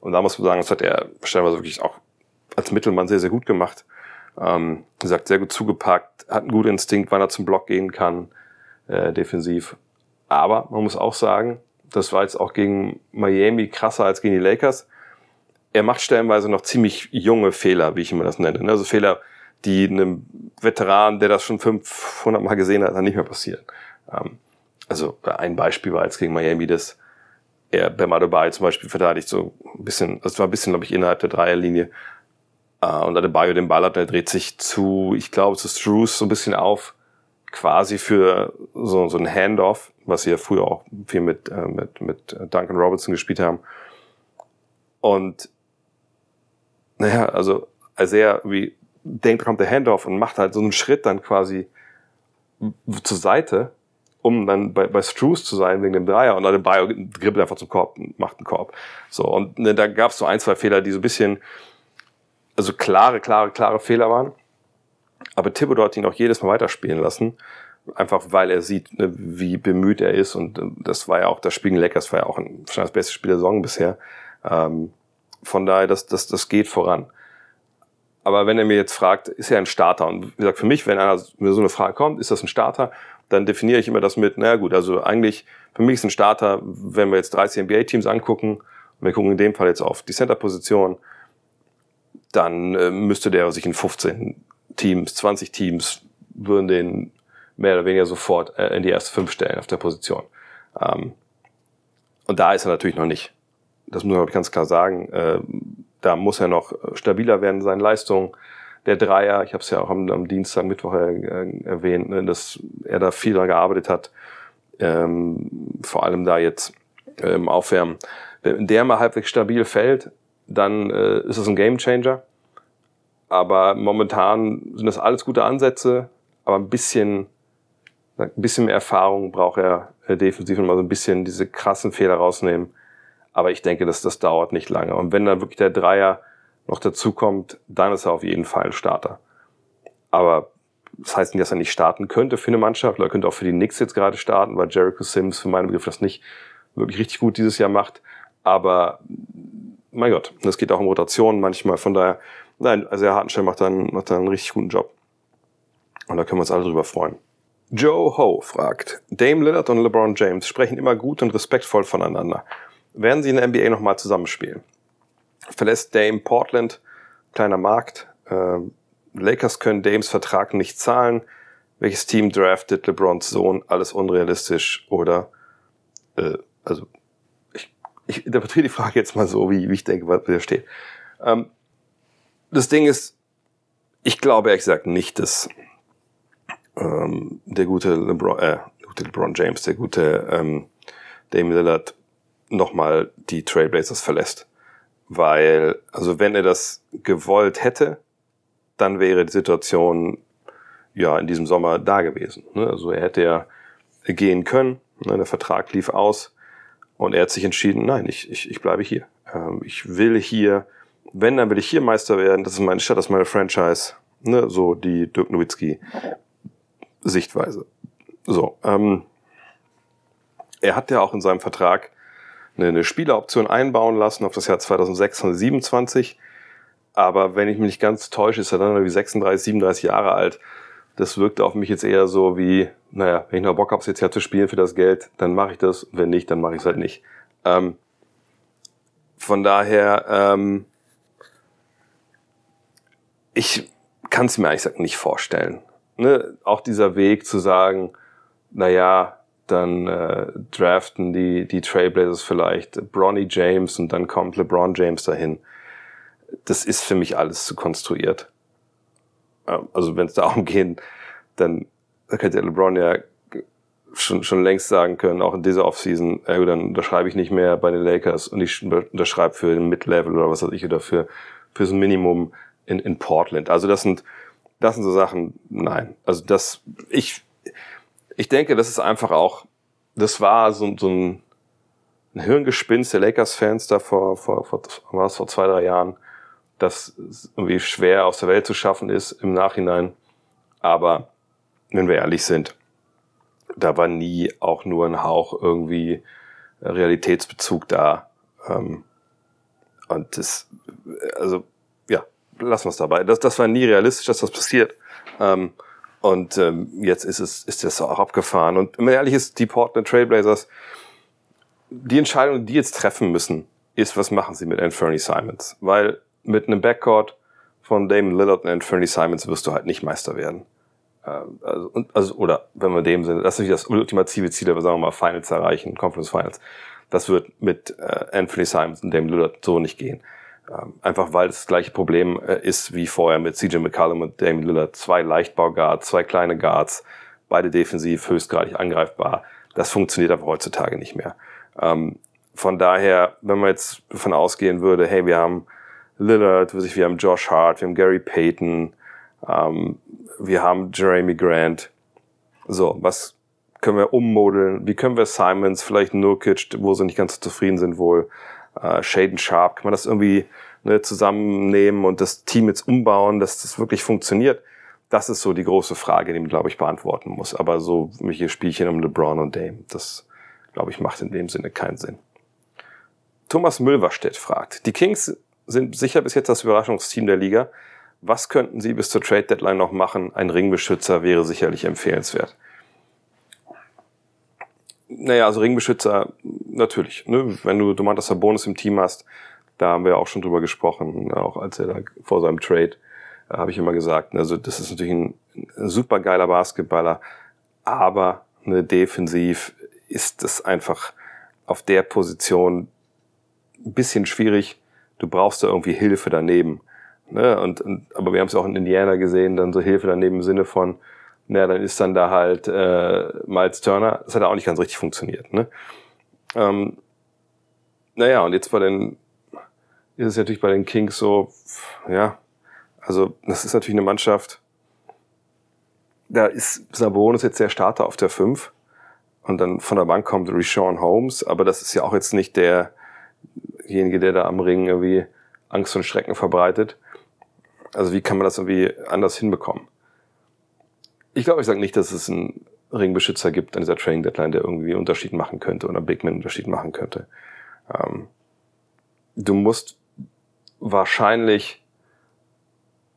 Und da muss man sagen, das hat er stellenweise wirklich auch als Mittelmann sehr, sehr gut gemacht. Ähm, wie gesagt, sehr gut zugepackt, hat einen guten Instinkt, wann er zum Block gehen kann, äh, defensiv. Aber man muss auch sagen, das war jetzt auch gegen Miami krasser als gegen die Lakers. Er macht stellenweise noch ziemlich junge Fehler, wie ich immer das nenne. Also Fehler, die einem Veteran, der das schon 500 Mal gesehen hat, dann nicht mehr passieren. Ähm, also ein Beispiel war jetzt gegen Miami, dass er Bam Adebayo zum Beispiel verteidigt so ein bisschen, das war ein bisschen, glaube ich, innerhalb der Dreierlinie. Uh, und Adebayo den Ball hat, er dreht sich zu, ich glaube, zu Struce so ein bisschen auf, quasi für so, so ein Handoff, was sie ja früher auch viel mit, äh, mit, mit Duncan Robertson gespielt haben. Und naja, also als er wie denkt, kommt der Handoff und macht halt so einen Schritt dann quasi zur Seite um dann bei, bei Struce zu sein wegen dem Dreier und dann der Bio dribbelt einfach zum Korb und macht einen Korb. So, und ne, da gab es so ein, zwei Fehler, die so ein bisschen, also klare, klare, klare Fehler waren. Aber Thibodeau hat ihn auch jedes Mal weiterspielen lassen. Einfach weil er sieht, ne, wie bemüht er ist. Und äh, das war ja auch, das Spiel Lakers war ja auch ein, das beste Spiel der Saison bisher. Ähm, von daher, das, das, das geht voran. Aber wenn er mir jetzt fragt, ist er ein Starter? Und wie gesagt, für mich, wenn einer mir so eine Frage kommt, ist das ein Starter? dann definiere ich immer das mit, naja gut, also eigentlich für mich ist ein Starter, wenn wir jetzt 30 NBA-Teams angucken, wir gucken in dem Fall jetzt auf die Center-Position, dann äh, müsste der sich in 15 Teams, 20 Teams, würden den mehr oder weniger sofort äh, in die erste fünf stellen auf der Position. Ähm, und da ist er natürlich noch nicht. Das muss man ganz klar sagen. Äh, da muss er noch stabiler werden, seine Leistung der Dreier, ich habe es ja auch am, am, Dienstag, Mittwoch äh, erwähnt, ne, dass er da viel daran gearbeitet hat, ähm, vor allem da jetzt äh, im Aufwärmen. Wenn der mal halbwegs stabil fällt, dann äh, ist das ein Gamechanger. Aber momentan sind das alles gute Ansätze, aber ein bisschen, ein bisschen mehr Erfahrung braucht er äh, defensiv und mal so ein bisschen diese krassen Fehler rausnehmen. Aber ich denke, dass das dauert nicht lange. Und wenn dann wirklich der Dreier noch dazu kommt, dann ist er auf jeden Fall ein Starter. Aber das heißt nicht, dass er nicht starten könnte für eine Mannschaft, oder könnte auch für die Knicks jetzt gerade starten, weil Jericho Sims für meinen Begriff das nicht wirklich richtig gut dieses Jahr macht. Aber mein Gott, das geht auch um Rotationen manchmal. Von daher, nein, also er Hartenstein macht dann, macht dann einen richtig guten Job. Und da können wir uns alle drüber freuen. Joe Ho fragt, Dame Lillard und LeBron James sprechen immer gut und respektvoll voneinander. Werden sie in der NBA nochmal zusammenspielen? verlässt Dame Portland, kleiner Markt. Äh, Lakers können Dames Vertrag nicht zahlen. Welches Team draftet LeBrons Sohn? Alles unrealistisch oder äh, also ich, ich interpretiere die Frage jetzt mal so, wie, wie ich denke, was hier steht. Ähm, das Ding ist, ich glaube ehrlich gesagt nicht, dass ähm, der gute LeBron, äh, gute LeBron James, der gute ähm, Damian Lillard nochmal die Trailblazers verlässt. Weil, also wenn er das gewollt hätte, dann wäre die Situation ja in diesem Sommer da gewesen. Ne? Also er hätte ja gehen können, ne? der Vertrag lief aus und er hat sich entschieden, nein, ich, ich, ich bleibe hier. Ähm, ich will hier, wenn, dann will ich hier Meister werden, das ist meine Stadt, das ist meine Franchise. Ne? So die Dirk Nowitzki Sichtweise. So, ähm, er hat ja auch in seinem Vertrag eine, Spieleroption einbauen lassen auf das Jahr 2026. Aber wenn ich mich nicht ganz täusche, ist er dann irgendwie 36, 37 Jahre alt. Das wirkte auf mich jetzt eher so wie, naja, wenn ich noch Bock habe, jetzt ja zu spielen für das Geld, dann mache ich das. Wenn nicht, dann mache ich es halt nicht. Ähm, von daher, ähm, ich kann es mir eigentlich nicht vorstellen. Ne? Auch dieser Weg zu sagen, naja, dann äh, draften die, die Trailblazers vielleicht Bronny James und dann kommt LeBron James dahin. Das ist für mich alles zu konstruiert. Also wenn es darum geht, dann könnte LeBron ja schon, schon längst sagen können, auch in dieser Offseason, ja gut, dann unterschreibe ich nicht mehr bei den Lakers und ich unterschreibe für den Mid-Level oder was weiß ich oder für, für so ein Minimum in, in Portland. Also das sind, das sind so Sachen, nein. Also das, ich, ich denke, das ist einfach auch, das war so, so ein, ein Hirngespinst der Lakers-Fans da vor, vor, vor, war es vor zwei, drei Jahren, dass es irgendwie schwer aus der Welt zu schaffen ist im Nachhinein. Aber wenn wir ehrlich sind, da war nie auch nur ein Hauch irgendwie Realitätsbezug da. Ähm, und das, also, lassen wir es dabei. Das, das war nie realistisch, dass das passiert. Ähm, und ähm, jetzt ist es ist das auch abgefahren. Und wenn man ehrlich ist, die Portland Trailblazers, die Entscheidung, die jetzt treffen müssen, ist, was machen sie mit Anthony Simons? Weil mit einem Backcourt von Damon Lillard und Anthony Simons wirst du halt nicht Meister werden. Ähm, also, also, oder wenn wir dem sind, das ist natürlich das ultimative Ziel, aber sagen wir mal Finals erreichen, Conference Finals. Das wird mit äh, Anthony Simons und Damon Lillard so nicht gehen. Ähm, einfach weil das gleiche Problem äh, ist wie vorher mit CJ McCallum und Damian Lillard. Zwei Leichtbauguards, zwei kleine Guards, beide defensiv höchstgradig angreifbar. Das funktioniert aber heutzutage nicht mehr. Ähm, von daher, wenn man jetzt davon ausgehen würde, hey, wir haben Lillard, wir haben Josh Hart, wir haben Gary Payton, ähm, wir haben Jeremy Grant. So, was können wir ummodeln? Wie können wir Simons, vielleicht Nurkic, wo sie nicht ganz zufrieden sind wohl, äh, Shaden Sharp, kann man das irgendwie ne, zusammennehmen und das Team jetzt umbauen, dass das wirklich funktioniert? Das ist so die große Frage, die man, glaube ich, beantworten muss. Aber so welche Spielchen um LeBron und Dame, das, glaube ich, macht in dem Sinne keinen Sinn. Thomas Mülverstedt fragt, die Kings sind sicher bis jetzt das Überraschungsteam der Liga. Was könnten sie bis zur Trade Deadline noch machen? Ein Ringbeschützer wäre sicherlich empfehlenswert. Naja, also Ringbeschützer, natürlich. Ne? Wenn du Domantas Sabonis im Team hast, da haben wir auch schon drüber gesprochen, auch als er da vor seinem Trade, äh, habe ich immer gesagt, also das ist natürlich ein, ein super geiler Basketballer, aber ne, defensiv ist es einfach auf der Position ein bisschen schwierig. Du brauchst da irgendwie Hilfe daneben. Ne? Und, und, aber wir haben es auch in Indiana gesehen, dann so Hilfe daneben im Sinne von, na, dann ist dann da halt äh, Miles Turner. Das hat auch nicht ganz richtig funktioniert. Ne? Ähm, naja, und jetzt bei den ist es natürlich bei den Kings so, ja, also das ist natürlich eine Mannschaft, da ist Sabonis jetzt der Starter auf der 5 und dann von der Bank kommt Rishon Holmes, aber das ist ja auch jetzt nicht derjenige, der da am Ring irgendwie Angst und Schrecken verbreitet. Also wie kann man das irgendwie anders hinbekommen? Ich glaube, ich sage nicht, dass es einen Ringbeschützer gibt an dieser Training Deadline, der irgendwie einen Unterschied machen könnte oder Big Man Unterschied machen könnte. Ähm, du musst wahrscheinlich,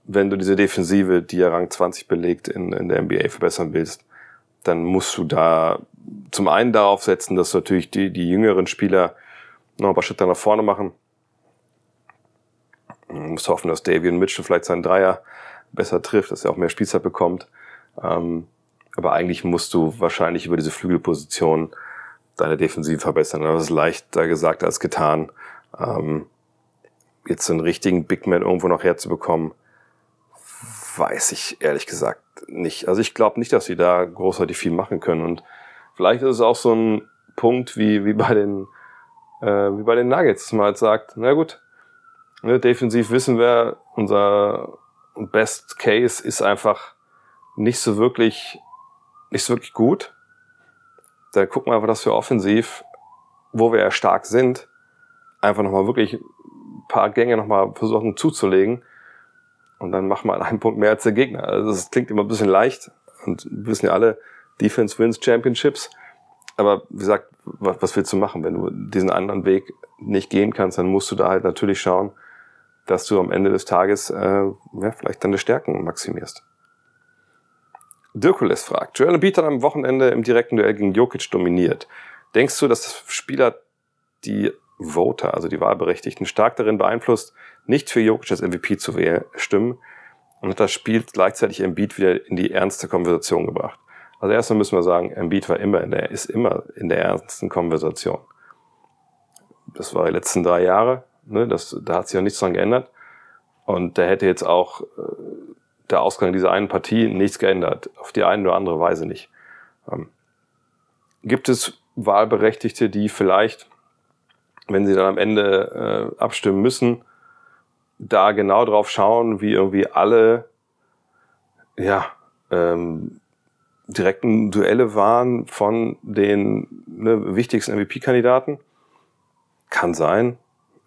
wenn du diese Defensive, die ja Rang 20 belegt, in, in der NBA verbessern willst, dann musst du da zum einen darauf setzen, dass natürlich die, die jüngeren Spieler noch ein paar Schritte nach vorne machen. Du musst hoffen, dass Davian Mitchell vielleicht seinen Dreier besser trifft, dass er auch mehr Spielzeit bekommt. Ähm, aber eigentlich musst du wahrscheinlich über diese Flügelposition deine Defensive verbessern. Das ist leichter gesagt als getan. Ähm, jetzt einen richtigen Big Man irgendwo noch herzubekommen, weiß ich ehrlich gesagt nicht. Also ich glaube nicht, dass sie da großartig viel machen können. Und vielleicht ist es auch so ein Punkt wie, wie bei den äh, wie bei den Nuggets, dass man halt sagt, na gut, ne, defensiv wissen wir, unser Best Case ist einfach nicht so wirklich, nicht so wirklich gut. Dann gucken wir einfach, dass wir offensiv, wo wir ja stark sind, einfach nochmal wirklich ein paar Gänge nochmal versuchen zuzulegen. Und dann machen wir einen Punkt mehr als der Gegner. Also das klingt immer ein bisschen leicht. Und wir wissen ja alle, Defense wins Championships. Aber wie gesagt, was, was willst du machen? Wenn du diesen anderen Weg nicht gehen kannst, dann musst du da halt natürlich schauen, dass du am Ende des Tages äh, ja, vielleicht deine Stärken maximierst. Dirkules fragt, Joel Embiid hat am Wochenende im direkten Duell gegen Jokic dominiert. Denkst du, dass Spieler die Voter, also die Wahlberechtigten, stark darin beeinflusst, nicht für Jokic als MVP zu stimmen und hat das Spiel gleichzeitig Embiid wieder in die ernste Konversation gebracht? Also erstmal müssen wir sagen, Embiid war immer in der, ist immer in der ernsten Konversation. Das war die letzten drei Jahre, ne, das, da hat sich auch nichts dran geändert. Und da hätte jetzt auch äh, der Ausgang dieser einen Partie nichts geändert. Auf die eine oder andere Weise nicht. Ähm, gibt es Wahlberechtigte, die vielleicht, wenn sie dann am Ende äh, abstimmen müssen, da genau drauf schauen, wie irgendwie alle ja, ähm, direkten Duelle waren von den ne, wichtigsten MVP-Kandidaten? Kann sein.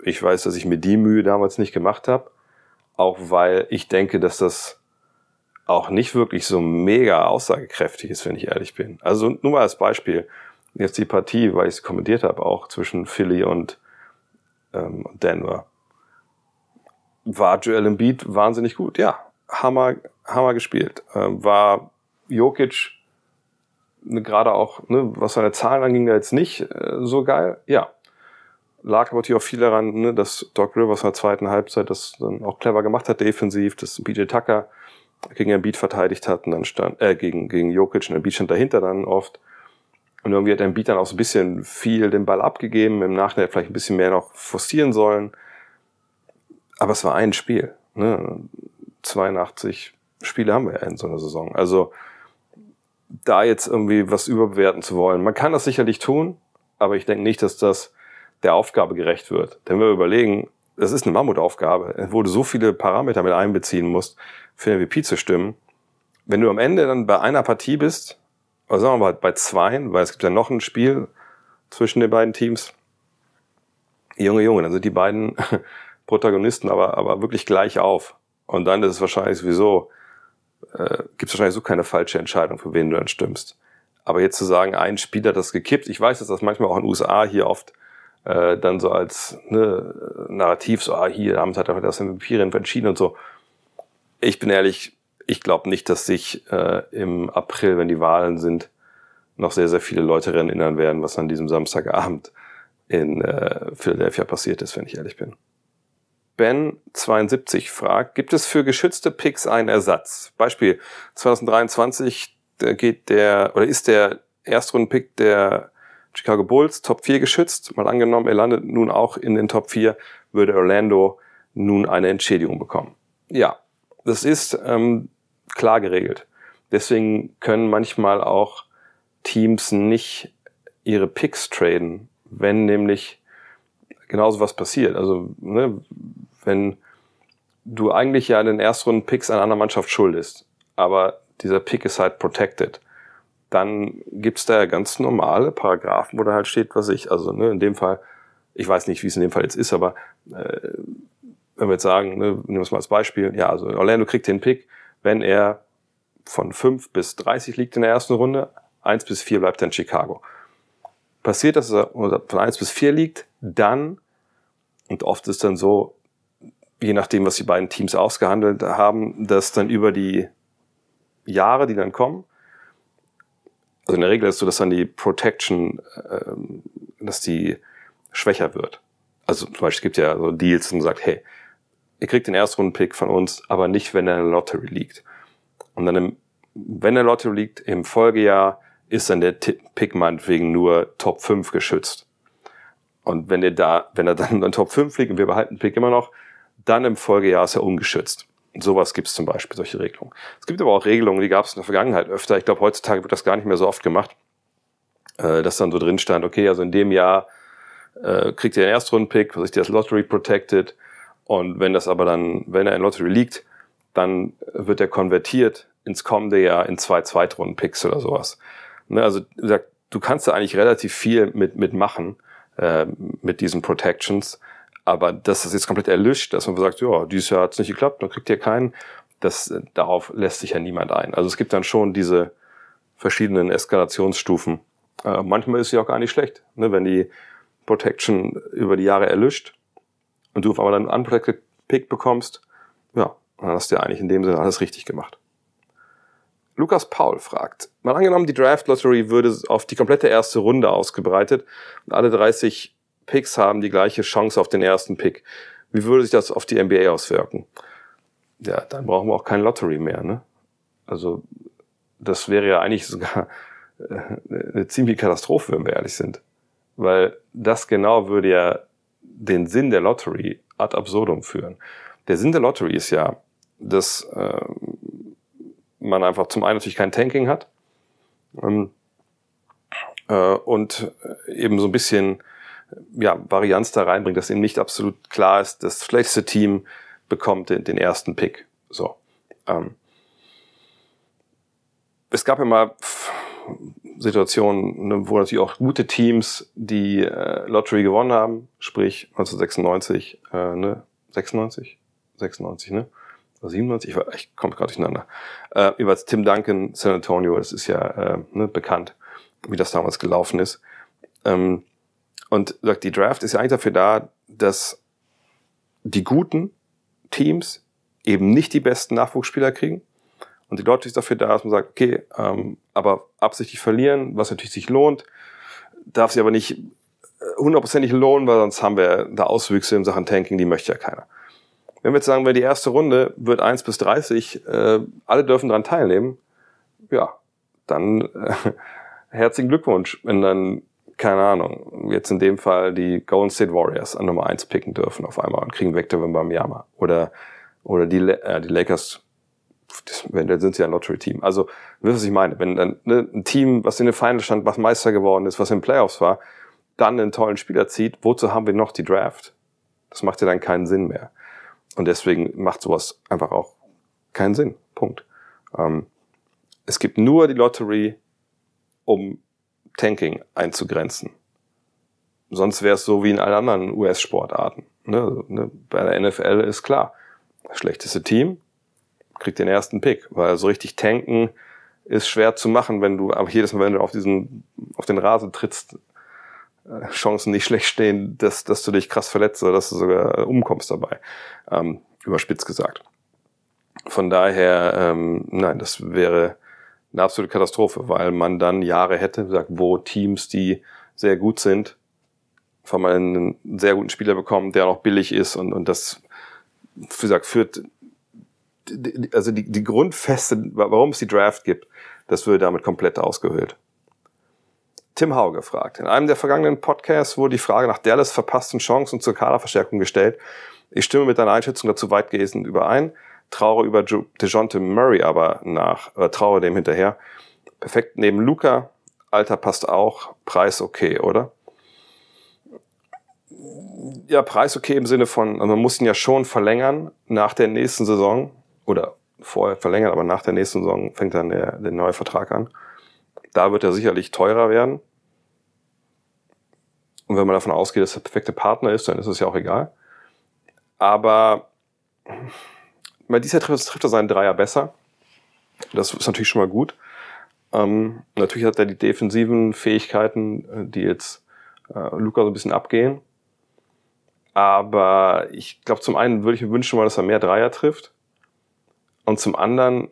Ich weiß, dass ich mir die Mühe damals nicht gemacht habe, auch weil ich denke, dass das auch nicht wirklich so mega aussagekräftig ist, wenn ich ehrlich bin. Also nur mal als Beispiel, jetzt die Partie, weil ich es kommentiert habe, auch zwischen Philly und ähm, Denver. War Joel Embiid wahnsinnig gut? Ja, Hammer, Hammer gespielt. Ähm, war Jokic ne, gerade auch, ne, was seine Zahlen anging, da jetzt nicht äh, so geil? Ja, lag aber natürlich auch viel daran, ne, dass Doc Rivers in der zweiten Halbzeit das dann auch clever gemacht hat, defensiv, dass PJ Tucker gegen Embiid verteidigt hat und dann stand, äh, gegen, gegen Jokic und Embiid stand dahinter dann oft. Und irgendwie hat Embiid dann auch so ein bisschen viel den Ball abgegeben, im Nachhinein vielleicht ein bisschen mehr noch forcieren sollen. Aber es war ein Spiel. Ne? 82 Spiele haben wir ja in so einer Saison. Also da jetzt irgendwie was überbewerten zu wollen. Man kann das sicherlich tun, aber ich denke nicht, dass das der Aufgabe gerecht wird. Denn wenn wir überlegen, das ist eine Mammutaufgabe, wo du so viele Parameter mit einbeziehen musst, für den MVP zu stimmen. Wenn du am Ende dann bei einer Partie bist, oder sagen wir mal bei zweien, weil es gibt ja noch ein Spiel zwischen den beiden Teams, Junge, Junge, dann sind die beiden Protagonisten aber, aber wirklich gleich auf. Und dann ist es wahrscheinlich sowieso, äh, gibt es wahrscheinlich so keine falsche Entscheidung, für wen du dann stimmst. Aber jetzt zu sagen, ein Spieler hat das gekippt, ich weiß, dass das manchmal auch in den USA hier oft äh, dann so als ne, Narrativ, so, ah, hier haben sie halt das MVP-Rennen entschieden und so. Ich bin ehrlich, ich glaube nicht, dass sich äh, im April, wenn die Wahlen sind, noch sehr, sehr viele Leute erinnern werden, was an diesem Samstagabend in äh, Philadelphia passiert ist, wenn ich ehrlich bin. Ben72 fragt, gibt es für geschützte Picks einen Ersatz? Beispiel 2023 geht der oder ist der Erstrunden-Pick der Chicago Bulls Top 4 geschützt. Mal angenommen, er landet nun auch in den Top 4, würde Orlando nun eine Entschädigung bekommen. Ja, das ist ähm, klar geregelt. Deswegen können manchmal auch Teams nicht ihre Picks traden, wenn nämlich genauso was passiert. Also ne, wenn du eigentlich ja in den ersten Picks einer Mannschaft schuldest, aber dieser Pick ist halt protected, dann gibt's da ja ganz normale Paragraphen, wo da halt steht, was ich, also ne, in dem Fall, ich weiß nicht, wie es in dem Fall jetzt ist, aber äh, wenn wir jetzt sagen, ne, nehmen wir es mal als Beispiel, ja, also Orlando kriegt den Pick, wenn er von 5 bis 30 liegt in der ersten Runde, 1 bis 4 bleibt er in Chicago. Passiert, dass er von 1 bis 4 liegt, dann, und oft ist dann so, je nachdem, was die beiden Teams ausgehandelt haben, dass dann über die Jahre, die dann kommen, also in der Regel ist es so, dass dann die Protection, ähm, dass die schwächer wird. Also zum Beispiel es gibt ja so Deals, und sagt, hey, ihr kriegt den Erstrunden-Pick von uns, aber nicht, wenn er in der Lottery liegt. Und dann, im, wenn der Lottery liegt, im Folgejahr ist dann der Pick meinetwegen nur Top 5 geschützt. Und wenn er da, wenn er dann in Top 5 liegt und wir behalten den Pick immer noch, dann im Folgejahr ist er ungeschützt. Sowas gibt es zum Beispiel, solche Regelungen. Es gibt aber auch Regelungen, die gab es in der Vergangenheit öfter. Ich glaube, heutzutage wird das gar nicht mehr so oft gemacht, äh, dass dann so drin stand, okay, also in dem Jahr äh, kriegt ihr einen Erstrunden-Pick, was ist das Lottery Protected. Und wenn das aber dann, wenn er in Lottery liegt, dann wird er konvertiert ins kommende Jahr in zwei Zweitrunden-Picks oder sowas. Ne, also du kannst da eigentlich relativ viel mit, mit machen, äh, mit diesen Protections. Aber dass das jetzt komplett erlischt, dass man sagt, ja, dieses Jahr hat es nicht geklappt, dann kriegt ihr keinen, das, äh, darauf lässt sich ja niemand ein. Also es gibt dann schon diese verschiedenen Eskalationsstufen. Äh, manchmal ist sie auch gar nicht schlecht, ne, wenn die Protection über die Jahre erlischt und du auf einmal einen Unprotected Pick bekommst, ja, dann hast du ja eigentlich in dem Sinne alles richtig gemacht. Lukas Paul fragt, mal angenommen, die Draft Lottery würde auf die komplette erste Runde ausgebreitet und alle 30 Picks haben die gleiche Chance auf den ersten Pick. Wie würde sich das auf die NBA auswirken? Ja, dann brauchen wir auch kein Lottery mehr. Ne? Also das wäre ja eigentlich sogar äh, eine ziemliche Katastrophe, wenn wir ehrlich sind. Weil das genau würde ja den Sinn der Lottery ad absurdum führen. Der Sinn der Lottery ist ja, dass äh, man einfach zum einen natürlich kein Tanking hat ähm, äh, und eben so ein bisschen ja, Varianz da reinbringt, dass eben nicht absolut klar ist, das schlechteste Team bekommt den, den ersten Pick. So. Ähm. Es gab ja mal Situationen, ne, wo natürlich auch gute Teams die äh, Lottery gewonnen haben, sprich 1996, äh, ne, 96, 96, ne? 97, ich, war, ich komme gerade durcheinander. Äh, jeweils Tim Duncan, San Antonio, das ist ja äh, ne, bekannt, wie das damals gelaufen ist. Ähm, und sagt, die Draft ist ja eigentlich dafür da, dass die guten Teams eben nicht die besten Nachwuchsspieler kriegen. Und die Leute ist dafür da, dass man sagt, okay, ähm, aber absichtlich verlieren, was natürlich sich lohnt, darf sich aber nicht äh, hundertprozentig lohnen, weil sonst haben wir da Auswüchse in Sachen Tanking, die möchte ja keiner. Wenn wir jetzt sagen, wenn die erste Runde wird 1 bis 30, äh, alle dürfen daran teilnehmen, ja, dann äh, herzlichen Glückwunsch. Wenn dann keine Ahnung, jetzt in dem Fall die Golden State Warriors an Nummer eins picken dürfen auf einmal und kriegen Victor Wembanyama. Oder, oder die, äh, die Lakers, dann sind sie ja ein Lottery-Team. Also, wisst was ich meine? Wenn dann ne, ein Team, was in den Final stand, was Meister geworden ist, was in den Playoffs war, dann einen tollen Spieler zieht, wozu haben wir noch die Draft? Das macht ja dann keinen Sinn mehr. Und deswegen macht sowas einfach auch keinen Sinn. Punkt. Ähm, es gibt nur die Lottery, um Tanking einzugrenzen. Sonst wäre es so wie in allen anderen US-Sportarten. Ne? Ne? Bei der NFL ist klar, das schlechteste Team kriegt den ersten Pick, weil so richtig tanken ist schwer zu machen, wenn du aber jedes Mal, wenn du auf diesen, auf den Rasen trittst, äh, Chancen nicht schlecht stehen, dass, dass du dich krass verletzt oder dass du sogar umkommst dabei. Ähm, überspitzt gesagt. Von daher, ähm, nein, das wäre eine absolute Katastrophe, weil man dann Jahre hätte, gesagt, wo Teams, die sehr gut sind, von mal einen sehr guten Spieler bekommen, der noch billig ist und, und das, wie gesagt, führt, also die, die Grundfeste, warum es die Draft gibt, das würde damit komplett ausgehöhlt. Tim Hau gefragt. In einem der vergangenen Podcasts wurde die Frage nach Dallas verpassten Chancen zur Kaderverstärkung gestellt. Ich stimme mit deiner Einschätzung dazu weitgehend überein traure über DeJounte Murray aber nach, äh, traue dem hinterher. Perfekt neben Luca, Alter passt auch, Preis okay, oder? Ja, Preis okay im Sinne von, also man muss ihn ja schon verlängern nach der nächsten Saison oder vorher verlängern, aber nach der nächsten Saison fängt dann der, der neue Vertrag an. Da wird er sicherlich teurer werden. Und wenn man davon ausgeht, dass er der perfekte Partner ist, dann ist es ja auch egal. Aber Mal dieser trifft, trifft er seinen Dreier besser. Das ist natürlich schon mal gut. Ähm, natürlich hat er die defensiven Fähigkeiten, äh, die jetzt äh, Luca so ein bisschen abgehen. Aber ich glaube, zum einen würde ich mir wünschen, mal, dass er mehr Dreier trifft. Und zum anderen,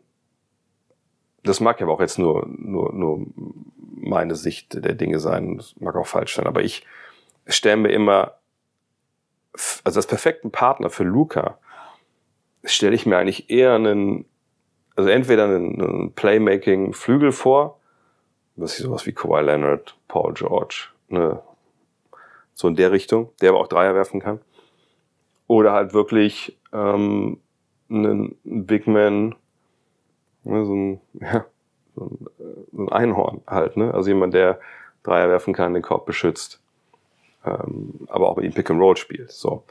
das mag ja auch jetzt nur, nur, nur meine Sicht der Dinge sein, das mag auch falsch sein, aber ich stelle mir immer, also als perfekten Partner für Luca stelle ich mir eigentlich eher einen, also entweder einen, einen Playmaking-Flügel vor, was ich sowas wie Kawhi Leonard, Paul George, ne, so in der Richtung, der aber auch Dreier werfen kann. Oder halt wirklich ähm, einen Big Man, ne, so ein, ja, so ein, äh, so ein Einhorn halt, ne? Also jemand, der Dreier werfen kann, den Korb beschützt, ähm, aber auch mit ihm Pick and Roll spielt. So.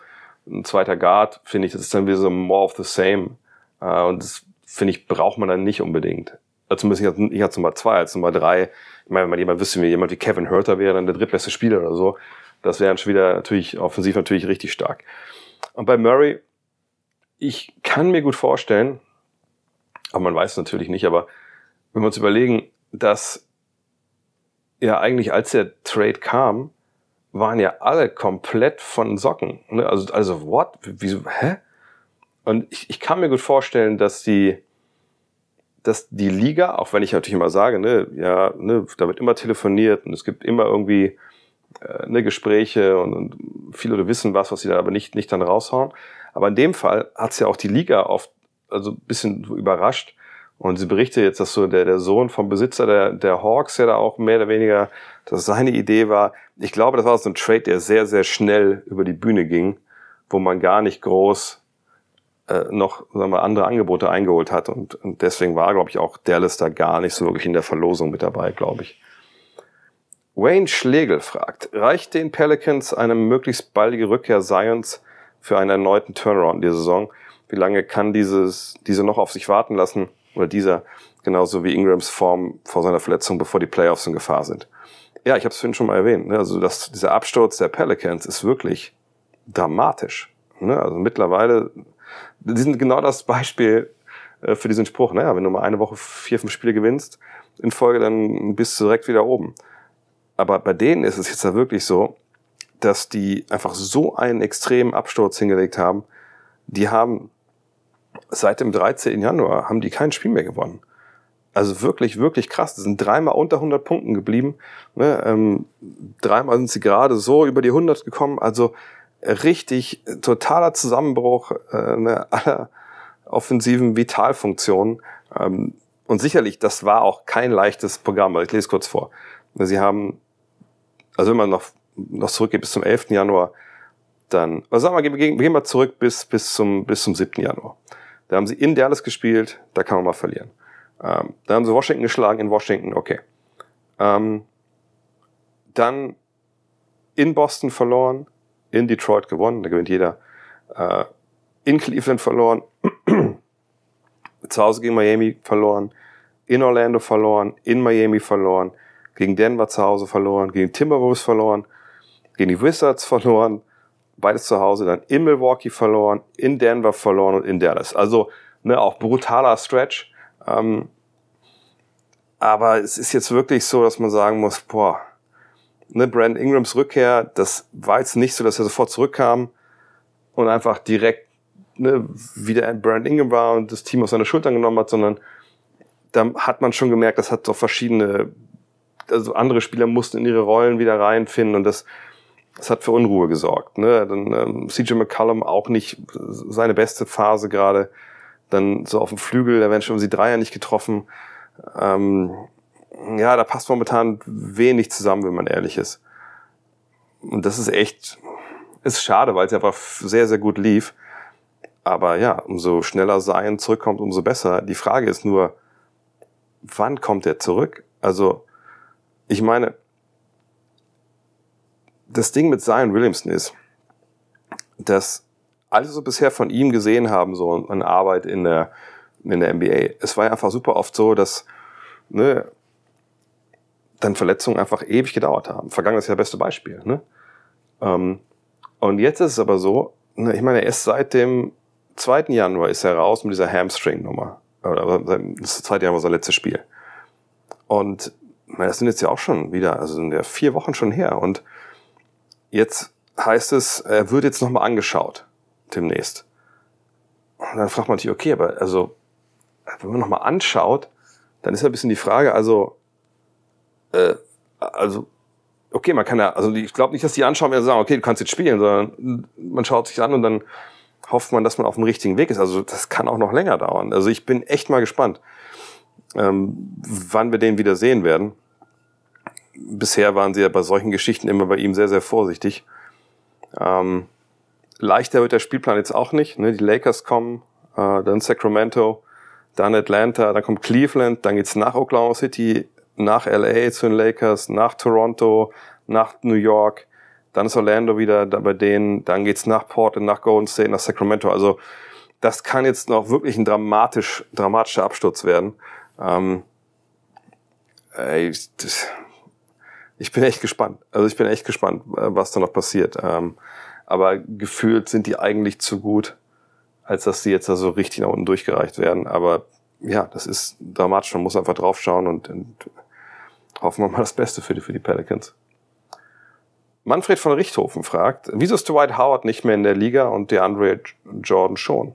Ein zweiter Guard, finde ich, das ist dann wieder so more of the same. Äh, und das, finde ich, braucht man dann nicht unbedingt. Also zumindest ich, ich als Nummer zwei, als Nummer drei. Ich meine, wenn man jemand wüsste, wie jemand wie Kevin Hurter wäre, dann der drittbeste Spieler oder so, das wäre dann schon wieder natürlich offensiv natürlich richtig stark. Und bei Murray, ich kann mir gut vorstellen, aber man weiß natürlich nicht, aber wenn wir uns überlegen, dass ja eigentlich als der Trade kam, waren ja alle komplett von Socken. Ne? Also, also what? Wieso? Hä? Und ich, ich kann mir gut vorstellen, dass die, dass die Liga, auch wenn ich natürlich immer sage, ne, ja, ne, da wird immer telefoniert und es gibt immer irgendwie äh, ne, Gespräche und, und viele Leute wissen was, was sie da aber nicht, nicht dann raushauen. Aber in dem Fall hat es ja auch die Liga oft also bisschen überrascht. Und sie berichtet jetzt, dass so der, der Sohn vom Besitzer der, der Hawks ja da auch mehr oder weniger, dass seine Idee war. Ich glaube, das war so ein Trade, der sehr, sehr schnell über die Bühne ging, wo man gar nicht groß äh, noch sagen wir, andere Angebote eingeholt hat. Und, und deswegen war, glaube ich, auch Dallas da gar nicht so wirklich in der Verlosung mit dabei, glaube ich. Wayne Schlegel fragt, reicht den Pelicans eine möglichst baldige Rückkehr Zions für einen erneuten Turnaround in der Saison? Wie lange kann dieses, diese noch auf sich warten lassen? Oder dieser, genauso wie Ingrams Form vor seiner Verletzung, bevor die Playoffs in Gefahr sind? Ja, ich habe es vorhin schon mal erwähnt. Ne? Also das, dieser Absturz der Pelicans ist wirklich dramatisch. Ne? Also mittlerweile, die sind genau das Beispiel äh, für diesen Spruch. Naja, wenn du mal eine Woche vier, fünf Spiele gewinnst in Folge, dann bist du direkt wieder oben. Aber bei denen ist es jetzt ja wirklich so, dass die einfach so einen extremen Absturz hingelegt haben. Die haben seit dem 13. Januar haben die kein Spiel mehr gewonnen. Also wirklich, wirklich krass. Die sind dreimal unter 100 Punkten geblieben. Ne? Ähm, dreimal sind sie gerade so über die 100 gekommen. Also richtig totaler Zusammenbruch äh, ne, aller offensiven Vitalfunktionen. Ähm, und sicherlich, das war auch kein leichtes Programm. Ich lese kurz vor. Sie haben also wenn man noch, noch zurückgeht bis zum 11. Januar, dann, also sagen wir, wir gehen mal zurück bis, bis, zum, bis zum 7. Januar. Da haben sie in Dallas gespielt, da kann man mal verlieren. Ähm, da haben sie Washington geschlagen, in Washington, okay. Ähm, dann in Boston verloren, in Detroit gewonnen, da gewinnt jeder. Äh, in Cleveland verloren, zu Hause gegen Miami verloren, in Orlando verloren, in Miami verloren, gegen Denver zu Hause verloren, gegen Timberwolves verloren, gegen die Wizards verloren, beides zu Hause, dann in Milwaukee verloren, in Denver verloren und in Dallas. Also ne, auch brutaler Stretch. Ähm, aber es ist jetzt wirklich so, dass man sagen muss, boah, ne, Brand Ingrams Rückkehr, das war jetzt nicht so, dass er sofort zurückkam und einfach direkt ne, wieder Brand Ingram war und das Team auf seine Schultern genommen hat, sondern da hat man schon gemerkt, das hat so verschiedene also andere Spieler mussten in ihre Rollen wieder reinfinden und das, das hat für Unruhe gesorgt. Ne? Dann ähm, CJ McCollum auch nicht seine beste Phase gerade. Dann so auf dem Flügel, da werden schon sie Dreier nicht getroffen. Ähm, ja, da passt momentan wenig zusammen, wenn man ehrlich ist. Und das ist echt, ist schade, weil es einfach sehr, sehr gut lief. Aber ja, umso schneller Zion zurückkommt, umso besser. Die Frage ist nur, wann kommt er zurück? Also, ich meine, das Ding mit Zion Williamson ist, dass alle so bisher von ihm gesehen haben, so eine Arbeit in der, in der NBA. Es war ja einfach super oft so, dass ne, dann Verletzungen einfach ewig gedauert haben. Vergangenes Jahr beste Beispiel. Ne? Ähm, und jetzt ist es aber so, ne, ich meine, erst seit dem 2. Januar ist er raus mit dieser Hamstring-Nummer. Das zweite Jahr war sein letztes Spiel. Und das sind jetzt ja auch schon wieder, also sind ja vier Wochen schon her. Und jetzt heißt es, er wird jetzt nochmal angeschaut demnächst. Und dann fragt man sich, okay, aber also, wenn man nochmal anschaut, dann ist ja ein bisschen die Frage, also, äh, also, okay, man kann ja, also ich glaube nicht, dass die anschauen und sagen, okay, du kannst jetzt spielen, sondern man schaut sich an und dann hofft man, dass man auf dem richtigen Weg ist. Also das kann auch noch länger dauern. Also ich bin echt mal gespannt, ähm, wann wir den wieder sehen werden bisher waren sie ja bei solchen Geschichten immer bei ihm sehr, sehr vorsichtig. Ähm, leichter wird der Spielplan jetzt auch nicht. Ne? Die Lakers kommen, äh, dann Sacramento, dann Atlanta, dann kommt Cleveland, dann geht's nach Oklahoma City, nach LA zu den Lakers, nach Toronto, nach New York, dann ist Orlando wieder bei denen, dann geht's nach Portland, nach Golden State, nach Sacramento. Also das kann jetzt noch wirklich ein dramatisch, dramatischer Absturz werden. Ähm, ey, das, ich bin echt gespannt. Also ich bin echt gespannt, äh, was da noch passiert. Ähm, aber gefühlt sind die eigentlich zu gut, als dass die jetzt da so richtig nach unten durchgereicht werden. Aber ja, das ist dramatisch. Man muss einfach draufschauen und, und hoffen wir mal das Beste für die, für die Pelicans. Manfred von Richthofen fragt, wieso ist Dwight Howard nicht mehr in der Liga und der Andre Jordan schon?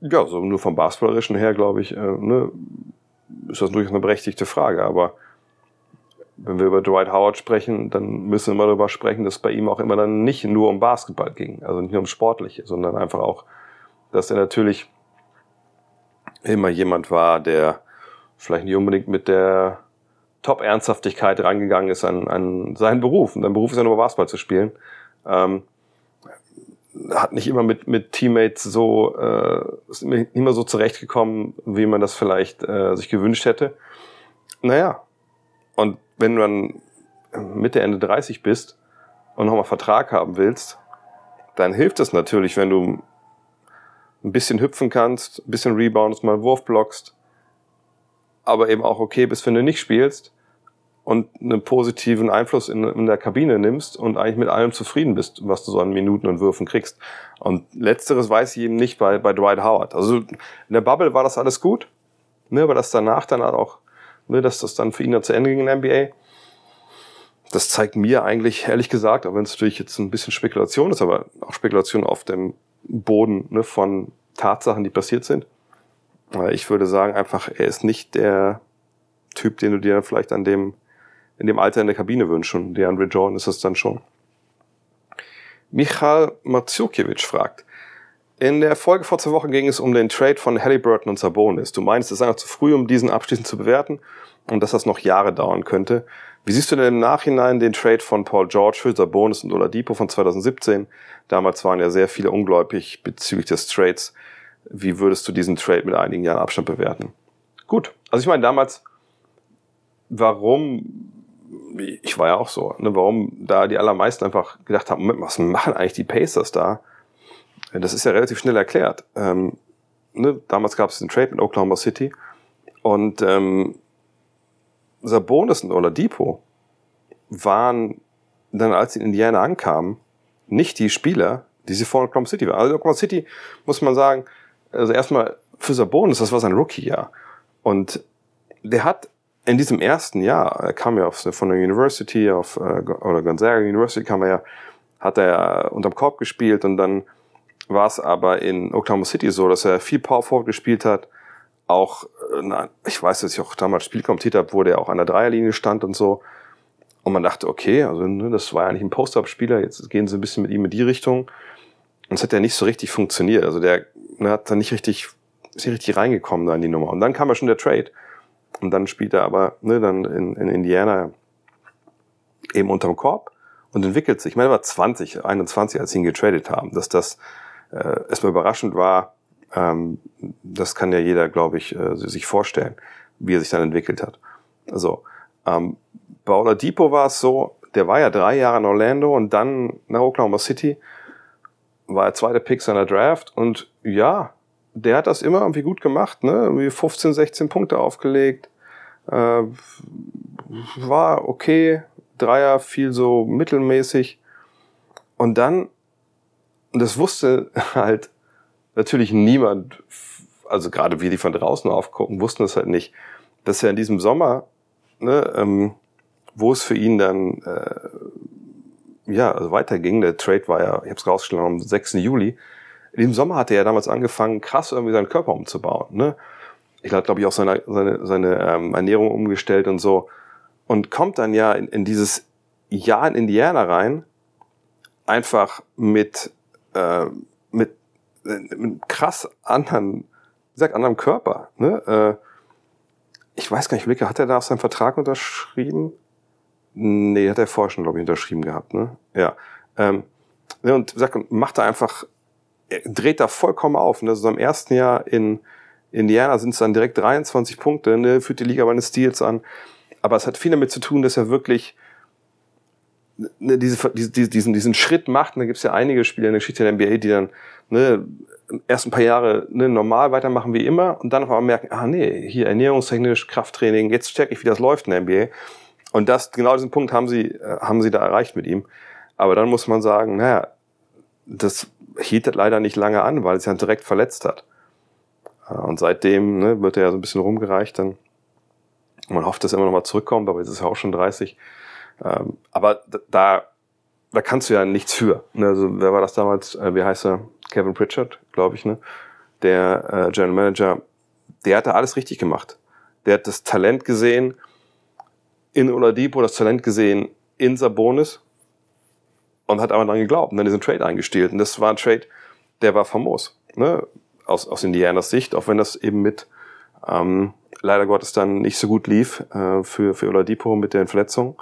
Ja, so nur vom Basketballerischen her, glaube ich, äh, ne, ist das durchaus eine berechtigte Frage. Aber wenn wir über Dwight Howard sprechen, dann müssen wir darüber sprechen, dass bei ihm auch immer dann nicht nur um Basketball ging, also nicht nur um Sportliche, sondern einfach auch, dass er natürlich immer jemand war, der vielleicht nicht unbedingt mit der Top-Ernsthaftigkeit rangegangen ist an, an seinen Beruf. Und sein Beruf ist ja nur Basketball zu spielen. Ähm, hat nicht immer mit, mit Teammates so, äh, ist nicht immer so zurechtgekommen, wie man das vielleicht äh, sich gewünscht hätte. Naja, und wenn du dann Mitte, Ende 30 bist und nochmal Vertrag haben willst, dann hilft es natürlich, wenn du ein bisschen hüpfen kannst, ein bisschen reboundest, mal einen Wurf blockst, aber eben auch okay bist, wenn du nicht spielst und einen positiven Einfluss in, in, der Kabine nimmst und eigentlich mit allem zufrieden bist, was du so an Minuten und Würfen kriegst. Und letzteres weiß ich eben nicht bei, bei Dwight Howard. Also in der Bubble war das alles gut, ne, aber das danach dann halt auch, ne, dass das dann für ihn dann zu Ende ging in der NBA. Das zeigt mir eigentlich, ehrlich gesagt, auch wenn es natürlich jetzt ein bisschen Spekulation ist, aber auch Spekulation auf dem Boden ne, von Tatsachen, die passiert sind. Ich würde sagen einfach, er ist nicht der Typ, den du dir vielleicht an dem, in dem Alter in der Kabine wünschst. Und der Andre Jordan ist es dann schon. Michal Matsukiewicz fragt, in der Folge vor zwei Wochen ging es um den Trade von Halliburton und Sabonis. Du meinst, es ist einfach zu früh, um diesen abschließend zu bewerten und dass das noch Jahre dauern könnte. Wie siehst du denn im Nachhinein den Trade von Paul George für Sabonis und Oladipo von 2017? Damals waren ja sehr viele ungläubig bezüglich des Trades. Wie würdest du diesen Trade mit einigen Jahren Abstand bewerten? Gut, also ich meine damals, warum, ich war ja auch so, ne, warum da die allermeisten einfach gedacht haben, was machen eigentlich die Pacers da? Das ist ja relativ schnell erklärt. Ähm, ne, damals gab es den Trade mit Oklahoma City und ähm, Sabonis und Oladipo waren dann, als sie in Indiana ankamen, nicht die Spieler, die sie vor Oklahoma City waren. Also Oklahoma City, muss man sagen, also erstmal für Sabonis, das war sein Rookie-Jahr. Und der hat in diesem ersten Jahr, er kam ja auf, von der University, auf, äh, oder Gonzaga University kam er ja, hat er unterm Korb gespielt und dann war es aber in Oklahoma City so, dass er viel Power Forward gespielt hat, auch, äh, na, ich weiß, dass ich auch damals Spiel kommentiert habe, wo der auch an der Dreierlinie stand und so. Und man dachte, okay, also ne, das war ja nicht ein Post-Up-Spieler, jetzt gehen sie ein bisschen mit ihm in die Richtung. Und es hat ja nicht so richtig funktioniert. Also der ne, hat da nicht richtig, ist nicht richtig reingekommen da in die Nummer. Und dann kam ja schon der Trade. Und dann spielt er aber ne, dann in, in Indiana eben unterm Korb und entwickelt sich. Ich meine, er war 20, 21, als sie ihn getradet haben. Dass das äh, erstmal überraschend war, ähm, das kann ja jeder, glaube ich, äh, sich vorstellen, wie er sich dann entwickelt hat. Also, ähm, bei Oladipo war es so, der war ja drei Jahre in Orlando und dann nach Oklahoma City war er zweiter Pick seiner Draft und ja, der hat das immer irgendwie gut gemacht, ne? Irgendwie 15, 16 Punkte aufgelegt, äh, war okay, Dreier fiel so mittelmäßig und dann, und das wusste halt natürlich niemand, also gerade wir, die von draußen aufgucken, wussten es halt nicht, dass er in diesem Sommer, ne, ähm, wo es für ihn dann äh, ja also weiterging, der Trade war ja, ich habe es rausgestellt, am 6. Juli, in diesem Sommer hatte er damals angefangen, krass irgendwie seinen Körper umzubauen. Ne? Ich hat, glaube ich, auch seine, seine, seine ähm, Ernährung umgestellt und so. Und kommt dann ja in, in dieses Jahr in Indiana rein, einfach mit, äh, mit einem krass anderen, wie gesagt, anderem Körper. Ne? Äh, ich weiß gar nicht, Blicke, hat er da auf seinen Vertrag unterschrieben? Nee, hat er vorher schon, glaube ich, unterschrieben gehabt. Ne? Ja. Ähm, Ne, und sagt, macht da einfach, dreht da vollkommen auf. Ne? Also im ersten Jahr in Indiana sind es dann direkt 23 Punkte, ne? führt die Liga bei den Steals an. Aber es hat viel damit zu tun, dass er wirklich ne, diese, diese, diesen, diesen Schritt macht. Und da gibt es ja einige Spieler in der Geschichte der NBA, die dann ne, erst ein paar Jahre ne, normal weitermachen wie immer und dann auf einmal merken, ah nee, hier ernährungstechnisch, Krafttraining, jetzt check ich, wie das läuft in der NBA. Und das, genau diesen Punkt haben sie, äh, haben sie da erreicht mit ihm. Aber dann muss man sagen, naja, das hielt leider nicht lange an, weil es ja direkt verletzt hat. Äh, und seitdem ne, wird er ja so ein bisschen rumgereicht dann. Man hofft, dass er immer noch mal zurückkommt, aber jetzt ist er auch schon 30. Ähm, aber da, da kannst du ja nichts für. Ne? Also wer war das damals? Äh, wie heißt er? Kevin Pritchard, glaube ich, ne? Der äh, General Manager, der hat da alles richtig gemacht. Der hat das Talent gesehen in Oladipo, das Talent gesehen in Sabonis und hat aber dran geglaubt und dann diesen Trade eingestiehlt. Und das war ein Trade, der war famos. Ne? Aus, aus Indianas Sicht, auch wenn das eben mit ähm, leider Gottes dann nicht so gut lief äh, für, für Oladipo mit den Verletzungen.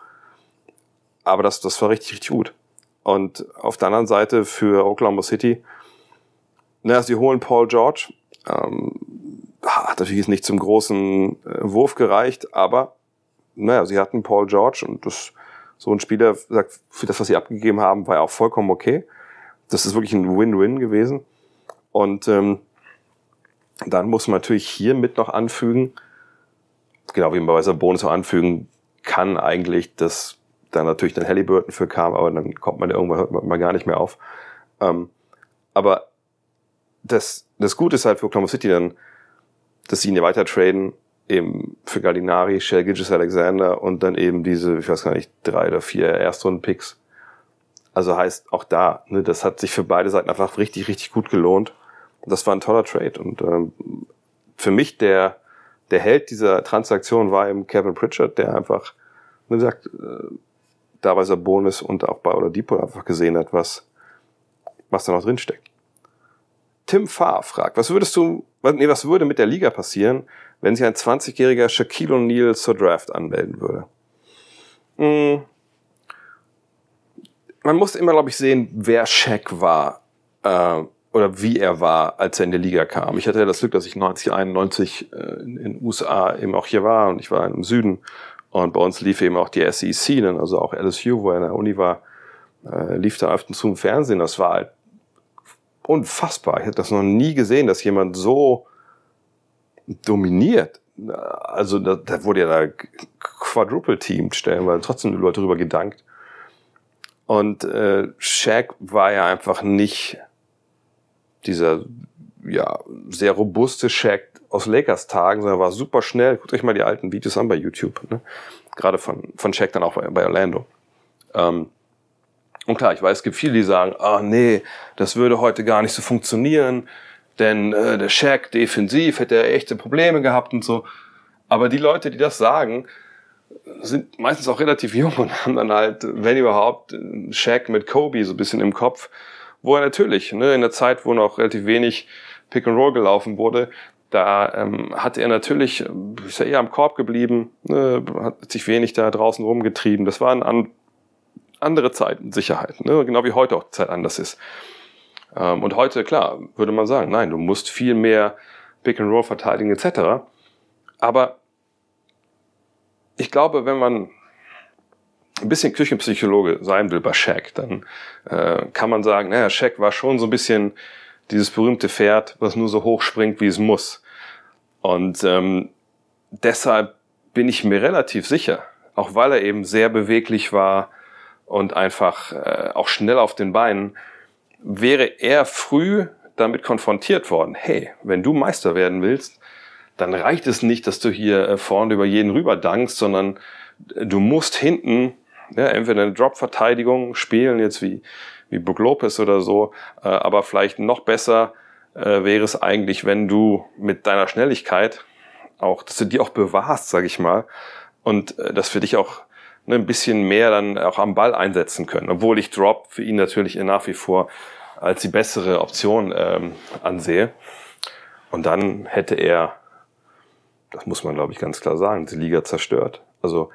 Aber das, das war richtig, richtig gut. Und auf der anderen Seite für Oklahoma City, naja, sie holen Paul George. Ähm, hat natürlich nicht zum großen äh, Wurf gereicht, aber naja, sie hatten Paul George und das so ein Spieler sagt, für das, was sie abgegeben haben, war ja auch vollkommen okay. Das ist wirklich ein Win-Win gewesen. Und ähm, dann muss man natürlich hier mit noch anfügen, genau wie man bei Bonus auch anfügen kann eigentlich, dass da natürlich dann Halliburton für kam, aber dann kommt man irgendwann hört man gar nicht mehr auf. Ähm, aber das, das Gute ist halt für Oklahoma City dann, dass sie ihn ja weiter traden eben für Gallinari, Shell Gilgis Alexander und dann eben diese, ich weiß gar nicht, drei oder vier Erstrunden-Picks. Also heißt auch da, ne, das hat sich für beide Seiten einfach richtig, richtig gut gelohnt. Das war ein toller Trade. Und ähm, für mich der, der Held dieser Transaktion war eben Kevin Pritchard, der einfach, wie gesagt, äh, da bei Sabonis und auch bei Oladipo einfach gesehen hat, was, was da noch drin steckt. Tim Farr fragt, was würdest du, nee, was würde mit der Liga passieren, wenn sich ein 20-jähriger Shaquille O'Neal zur Draft anmelden würde. Hm. Man muss immer, glaube ich, sehen, wer Shaq war äh, oder wie er war, als er in die Liga kam. Ich hatte ja das Glück, dass ich 1991 äh, in den USA eben auch hier war und ich war im Süden und bei uns lief eben auch die SEC, dann also auch LSU, wo er in der Uni war, äh, lief da öfter zum Fernsehen. Das war halt unfassbar. Ich hätte das noch nie gesehen, dass jemand so dominiert. Also da, da wurde ja da quadruple-teamed stellen, weil trotzdem die Leute darüber gedankt. Und äh, Shaq war ja einfach nicht dieser ja sehr robuste Shaq aus Lakers Tagen, sondern war super schnell. Guckt euch mal die alten Videos an bei YouTube, ne? gerade von von Shaq dann auch bei, bei Orlando. Ähm, und klar, ich weiß, es gibt viele, die sagen, ah nee, das würde heute gar nicht so funktionieren. Denn äh, der Shaq defensiv hätte er echte Probleme gehabt und so. Aber die Leute, die das sagen, sind meistens auch relativ jung und haben dann halt, wenn überhaupt, Shaq mit Kobe so ein bisschen im Kopf, wo er natürlich, ne, in der Zeit, wo noch relativ wenig Pick and Roll gelaufen wurde, da ähm, hat er natürlich, ist er eher am Korb geblieben, ne, hat sich wenig da draußen rumgetrieben. Das waren an, andere Zeiten, Sicherheit, ne, genau wie heute auch die Zeit anders ist. Ähm, und heute, klar, würde man sagen, nein, du musst viel mehr Pick and Roll verteidigen etc. Aber ich glaube, wenn man ein bisschen Küchenpsychologe sein will bei Shaq, dann äh, kann man sagen, naja, Shaq war schon so ein bisschen dieses berühmte Pferd, was nur so hoch springt, wie es muss. Und ähm, deshalb bin ich mir relativ sicher, auch weil er eben sehr beweglich war und einfach äh, auch schnell auf den Beinen, wäre er früh damit konfrontiert worden, hey, wenn du Meister werden willst, dann reicht es nicht, dass du hier äh, vorne über jeden rüber dankst, sondern äh, du musst hinten ja, entweder eine Drop-Verteidigung spielen, jetzt wie, wie Brook Lopez oder so, äh, aber vielleicht noch besser äh, wäre es eigentlich, wenn du mit deiner Schnelligkeit auch, dass du die auch bewahrst, sag ich mal, und äh, dass für dich auch ne, ein bisschen mehr dann auch am Ball einsetzen können, obwohl ich Drop für ihn natürlich nach wie vor als die bessere Option ähm, ansehe. Und dann hätte er, das muss man glaube ich ganz klar sagen, die Liga zerstört. Also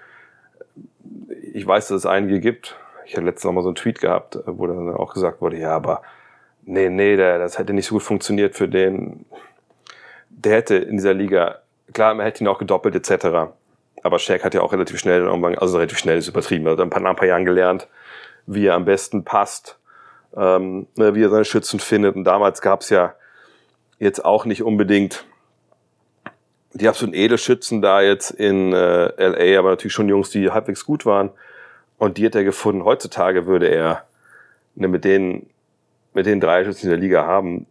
ich weiß, dass es einige gibt, ich hatte letztens noch mal so einen Tweet gehabt, äh, wo dann auch gesagt wurde, ja, aber nee, nee, der, das hätte nicht so gut funktioniert für den. Der hätte in dieser Liga, klar, man hätte ihn auch gedoppelt etc. Aber Shaq hat ja auch relativ schnell also relativ schnell ist übertrieben, er hat ein paar, nach ein paar Jahren gelernt, wie er am besten passt, ähm, ne, wie er seine Schützen findet. Und damals gab es ja jetzt auch nicht unbedingt die absoluten Edelschützen da jetzt in äh, LA, aber natürlich schon Jungs, die halbwegs gut waren. Und die hat er gefunden. Heutzutage würde er ne, mit den mit den drei Schützen in der Liga haben,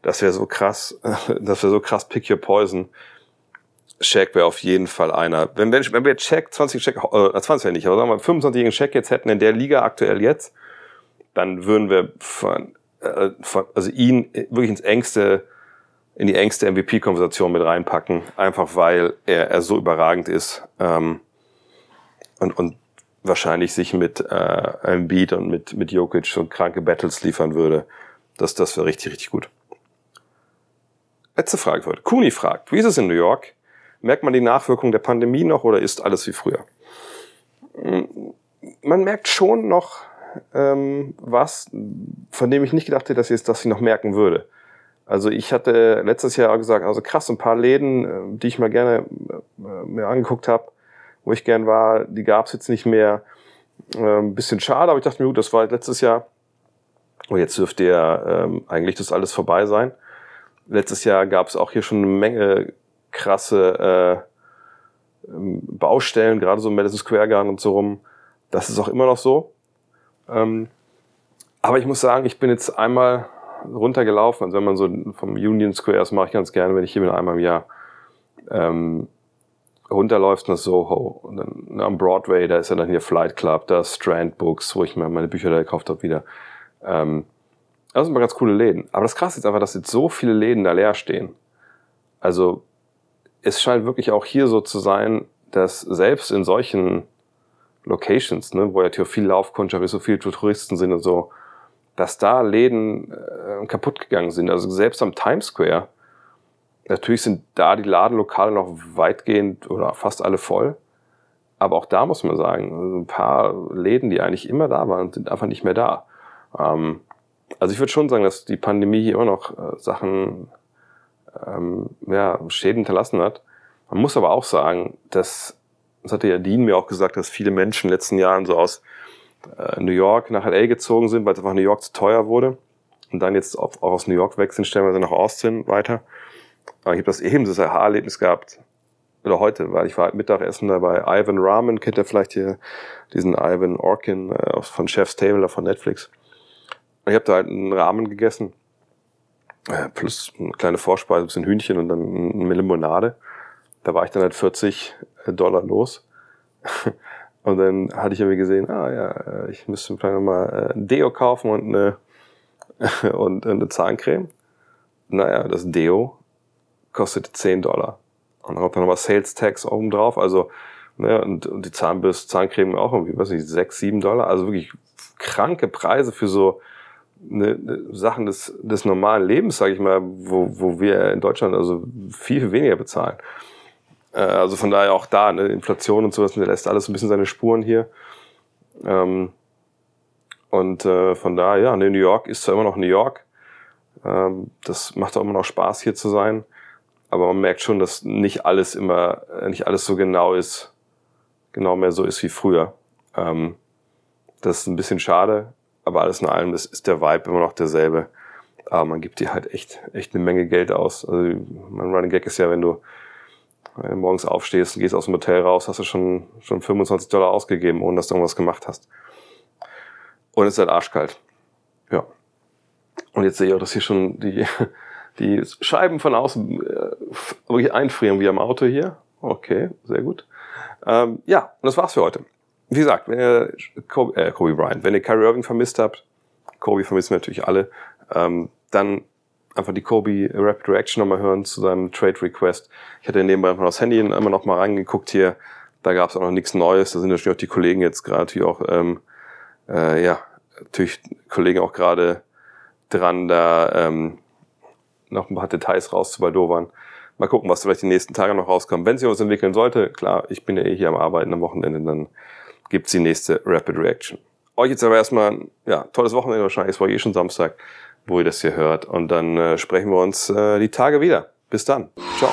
das wäre so krass, das wäre so krass Pick Your Poison. Shaq wäre auf jeden Fall einer. Wenn, wenn, wenn wir Shaq, 20 Shaq, äh, 20 ja nicht, aber sagen wir 25-jährigen Shaq jetzt hätten in der Liga aktuell jetzt, dann würden wir von, äh, von, also ihn wirklich ins engste, in die engste MVP-Konversation mit reinpacken, einfach weil er, er so überragend ist ähm, und, und wahrscheinlich sich mit äh, Beat und mit, mit Jokic so kranke Battles liefern würde. Das, das wäre richtig, richtig gut. Letzte Frage heute. Kuni fragt, wie ist es in New York? Merkt man die Nachwirkungen der Pandemie noch oder ist alles wie früher? Man merkt schon noch ähm, was, von dem ich nicht gedacht hätte, dass ich, dass ich noch merken würde. Also ich hatte letztes Jahr gesagt, also krass, ein paar Läden, äh, die ich mal gerne äh, mir angeguckt habe, wo ich gern war, die gab es jetzt nicht mehr. Äh, ein bisschen schade, aber ich dachte mir, gut, das war letztes Jahr. Und jetzt dürfte ja ähm, eigentlich das alles vorbei sein. Letztes Jahr gab es auch hier schon eine Menge krasse äh, ähm, Baustellen, gerade so im Madison Square Garden und so rum. Das ist auch immer noch so. Ähm, aber ich muss sagen, ich bin jetzt einmal runtergelaufen. Also wenn man so vom Union Square, das mache ich ganz gerne, wenn ich hier bin, einmal im Jahr ähm, runterläuft nach Soho und dann am Broadway, da ist ja dann hier Flight Club, da Strand Books, wo ich mir meine Bücher da gekauft habe wieder. Ähm, das sind immer ganz coole Läden. Aber das Krasse ist einfach, dass jetzt so viele Läden da leer stehen. Also es scheint wirklich auch hier so zu sein, dass selbst in solchen Locations, ne, wo ja viel Laufkundschaft ist, so viele Touristen sind und so, dass da Läden äh, kaputt gegangen sind. Also selbst am Times Square, natürlich sind da die Ladenlokale noch weitgehend oder fast alle voll. Aber auch da muss man sagen, ein paar Läden, die eigentlich immer da waren, sind einfach nicht mehr da. Ähm, also ich würde schon sagen, dass die Pandemie hier immer noch äh, Sachen, ähm, ja, Schäden hinterlassen hat. Man muss aber auch sagen, dass, das hatte ja Dean mir auch gesagt, dass viele Menschen in den letzten Jahren so aus äh, New York nach LA gezogen sind, weil es einfach New York zu teuer wurde. Und dann jetzt auch aus New York weg sind, stellen wir nach Austin weiter. Aber ich habe das eben das Aha-Erlebnis gehabt, oder heute, weil ich war halt Mittagessen da bei Ivan Ramen, kennt ihr vielleicht hier diesen Ivan Orkin äh, von Chef's Table von Netflix. Und ich habe da halt einen Rahmen gegessen, äh, plus eine kleine Vorspeise, ein bisschen Hühnchen und dann eine Limonade. Da war ich dann halt 40 Dollar los. Und dann hatte ich irgendwie gesehen, ah ja, äh, ich müsste vielleicht nochmal ein Deo kaufen und eine, und eine Zahncreme. Naja, das Deo kostet 10 Dollar. Und dann kommt dann nochmal Sales Tax oben drauf. Also, ne, und, und die Zahnbürste, Zahncreme auch irgendwie, weiß nicht, 6, 7 Dollar. Also wirklich kranke Preise für so ne, ne, Sachen des, des normalen Lebens, sage ich mal, wo, wo wir in Deutschland also viel weniger bezahlen. Äh, also von daher auch da, ne, Inflation und sowas, der lässt alles ein bisschen seine Spuren hier. Ähm, und äh, von daher, ja, ne, New York ist zwar immer noch New York. Ähm, das macht auch immer noch Spaß, hier zu sein aber man merkt schon, dass nicht alles immer, äh, nicht alles so genau ist, genau mehr so ist wie früher. Ähm, das ist ein bisschen schade, aber alles in allem ist, ist der Vibe immer noch derselbe. Aber man gibt dir halt echt, echt eine Menge Geld aus. Also mein Running Gag ist ja, wenn du morgens aufstehst und gehst aus dem Hotel raus, hast du schon, schon 25 Dollar ausgegeben, ohne dass du irgendwas gemacht hast. Und es ist halt arschkalt. Ja. Und jetzt sehe ich auch, dass hier schon die, die Scheiben von außen äh, wirklich einfrieren wie am Auto hier. Okay, sehr gut. Ähm, ja, und das war's für heute. Wie gesagt, wenn ihr Kobe, äh, Kobe Bryant, wenn ihr Kyrie Irving vermisst habt, Kobe vermissen natürlich alle, ähm, dann einfach die Kobe Rapid Reaction nochmal hören zu seinem Trade Request. Ich hatte nebenbei einfach das Handy immer noch mal reingeguckt hier. Da gab es auch noch nichts Neues. Da sind natürlich auch die Kollegen jetzt gerade hier auch, ähm, äh, ja, natürlich Kollegen auch gerade dran, da ähm, noch ein paar Details rauszubaldowern. Mal gucken, was vielleicht die nächsten Tage noch rauskommt. Wenn sich was entwickeln sollte, klar, ich bin ja eh hier am Arbeiten am Wochenende, dann gibt's die nächste Rapid Reaction. Euch jetzt aber erstmal, ja, tolles Wochenende wahrscheinlich, es war eh schon Samstag, wo ihr das hier hört. Und dann äh, sprechen wir uns äh, die Tage wieder. Bis dann. Ciao.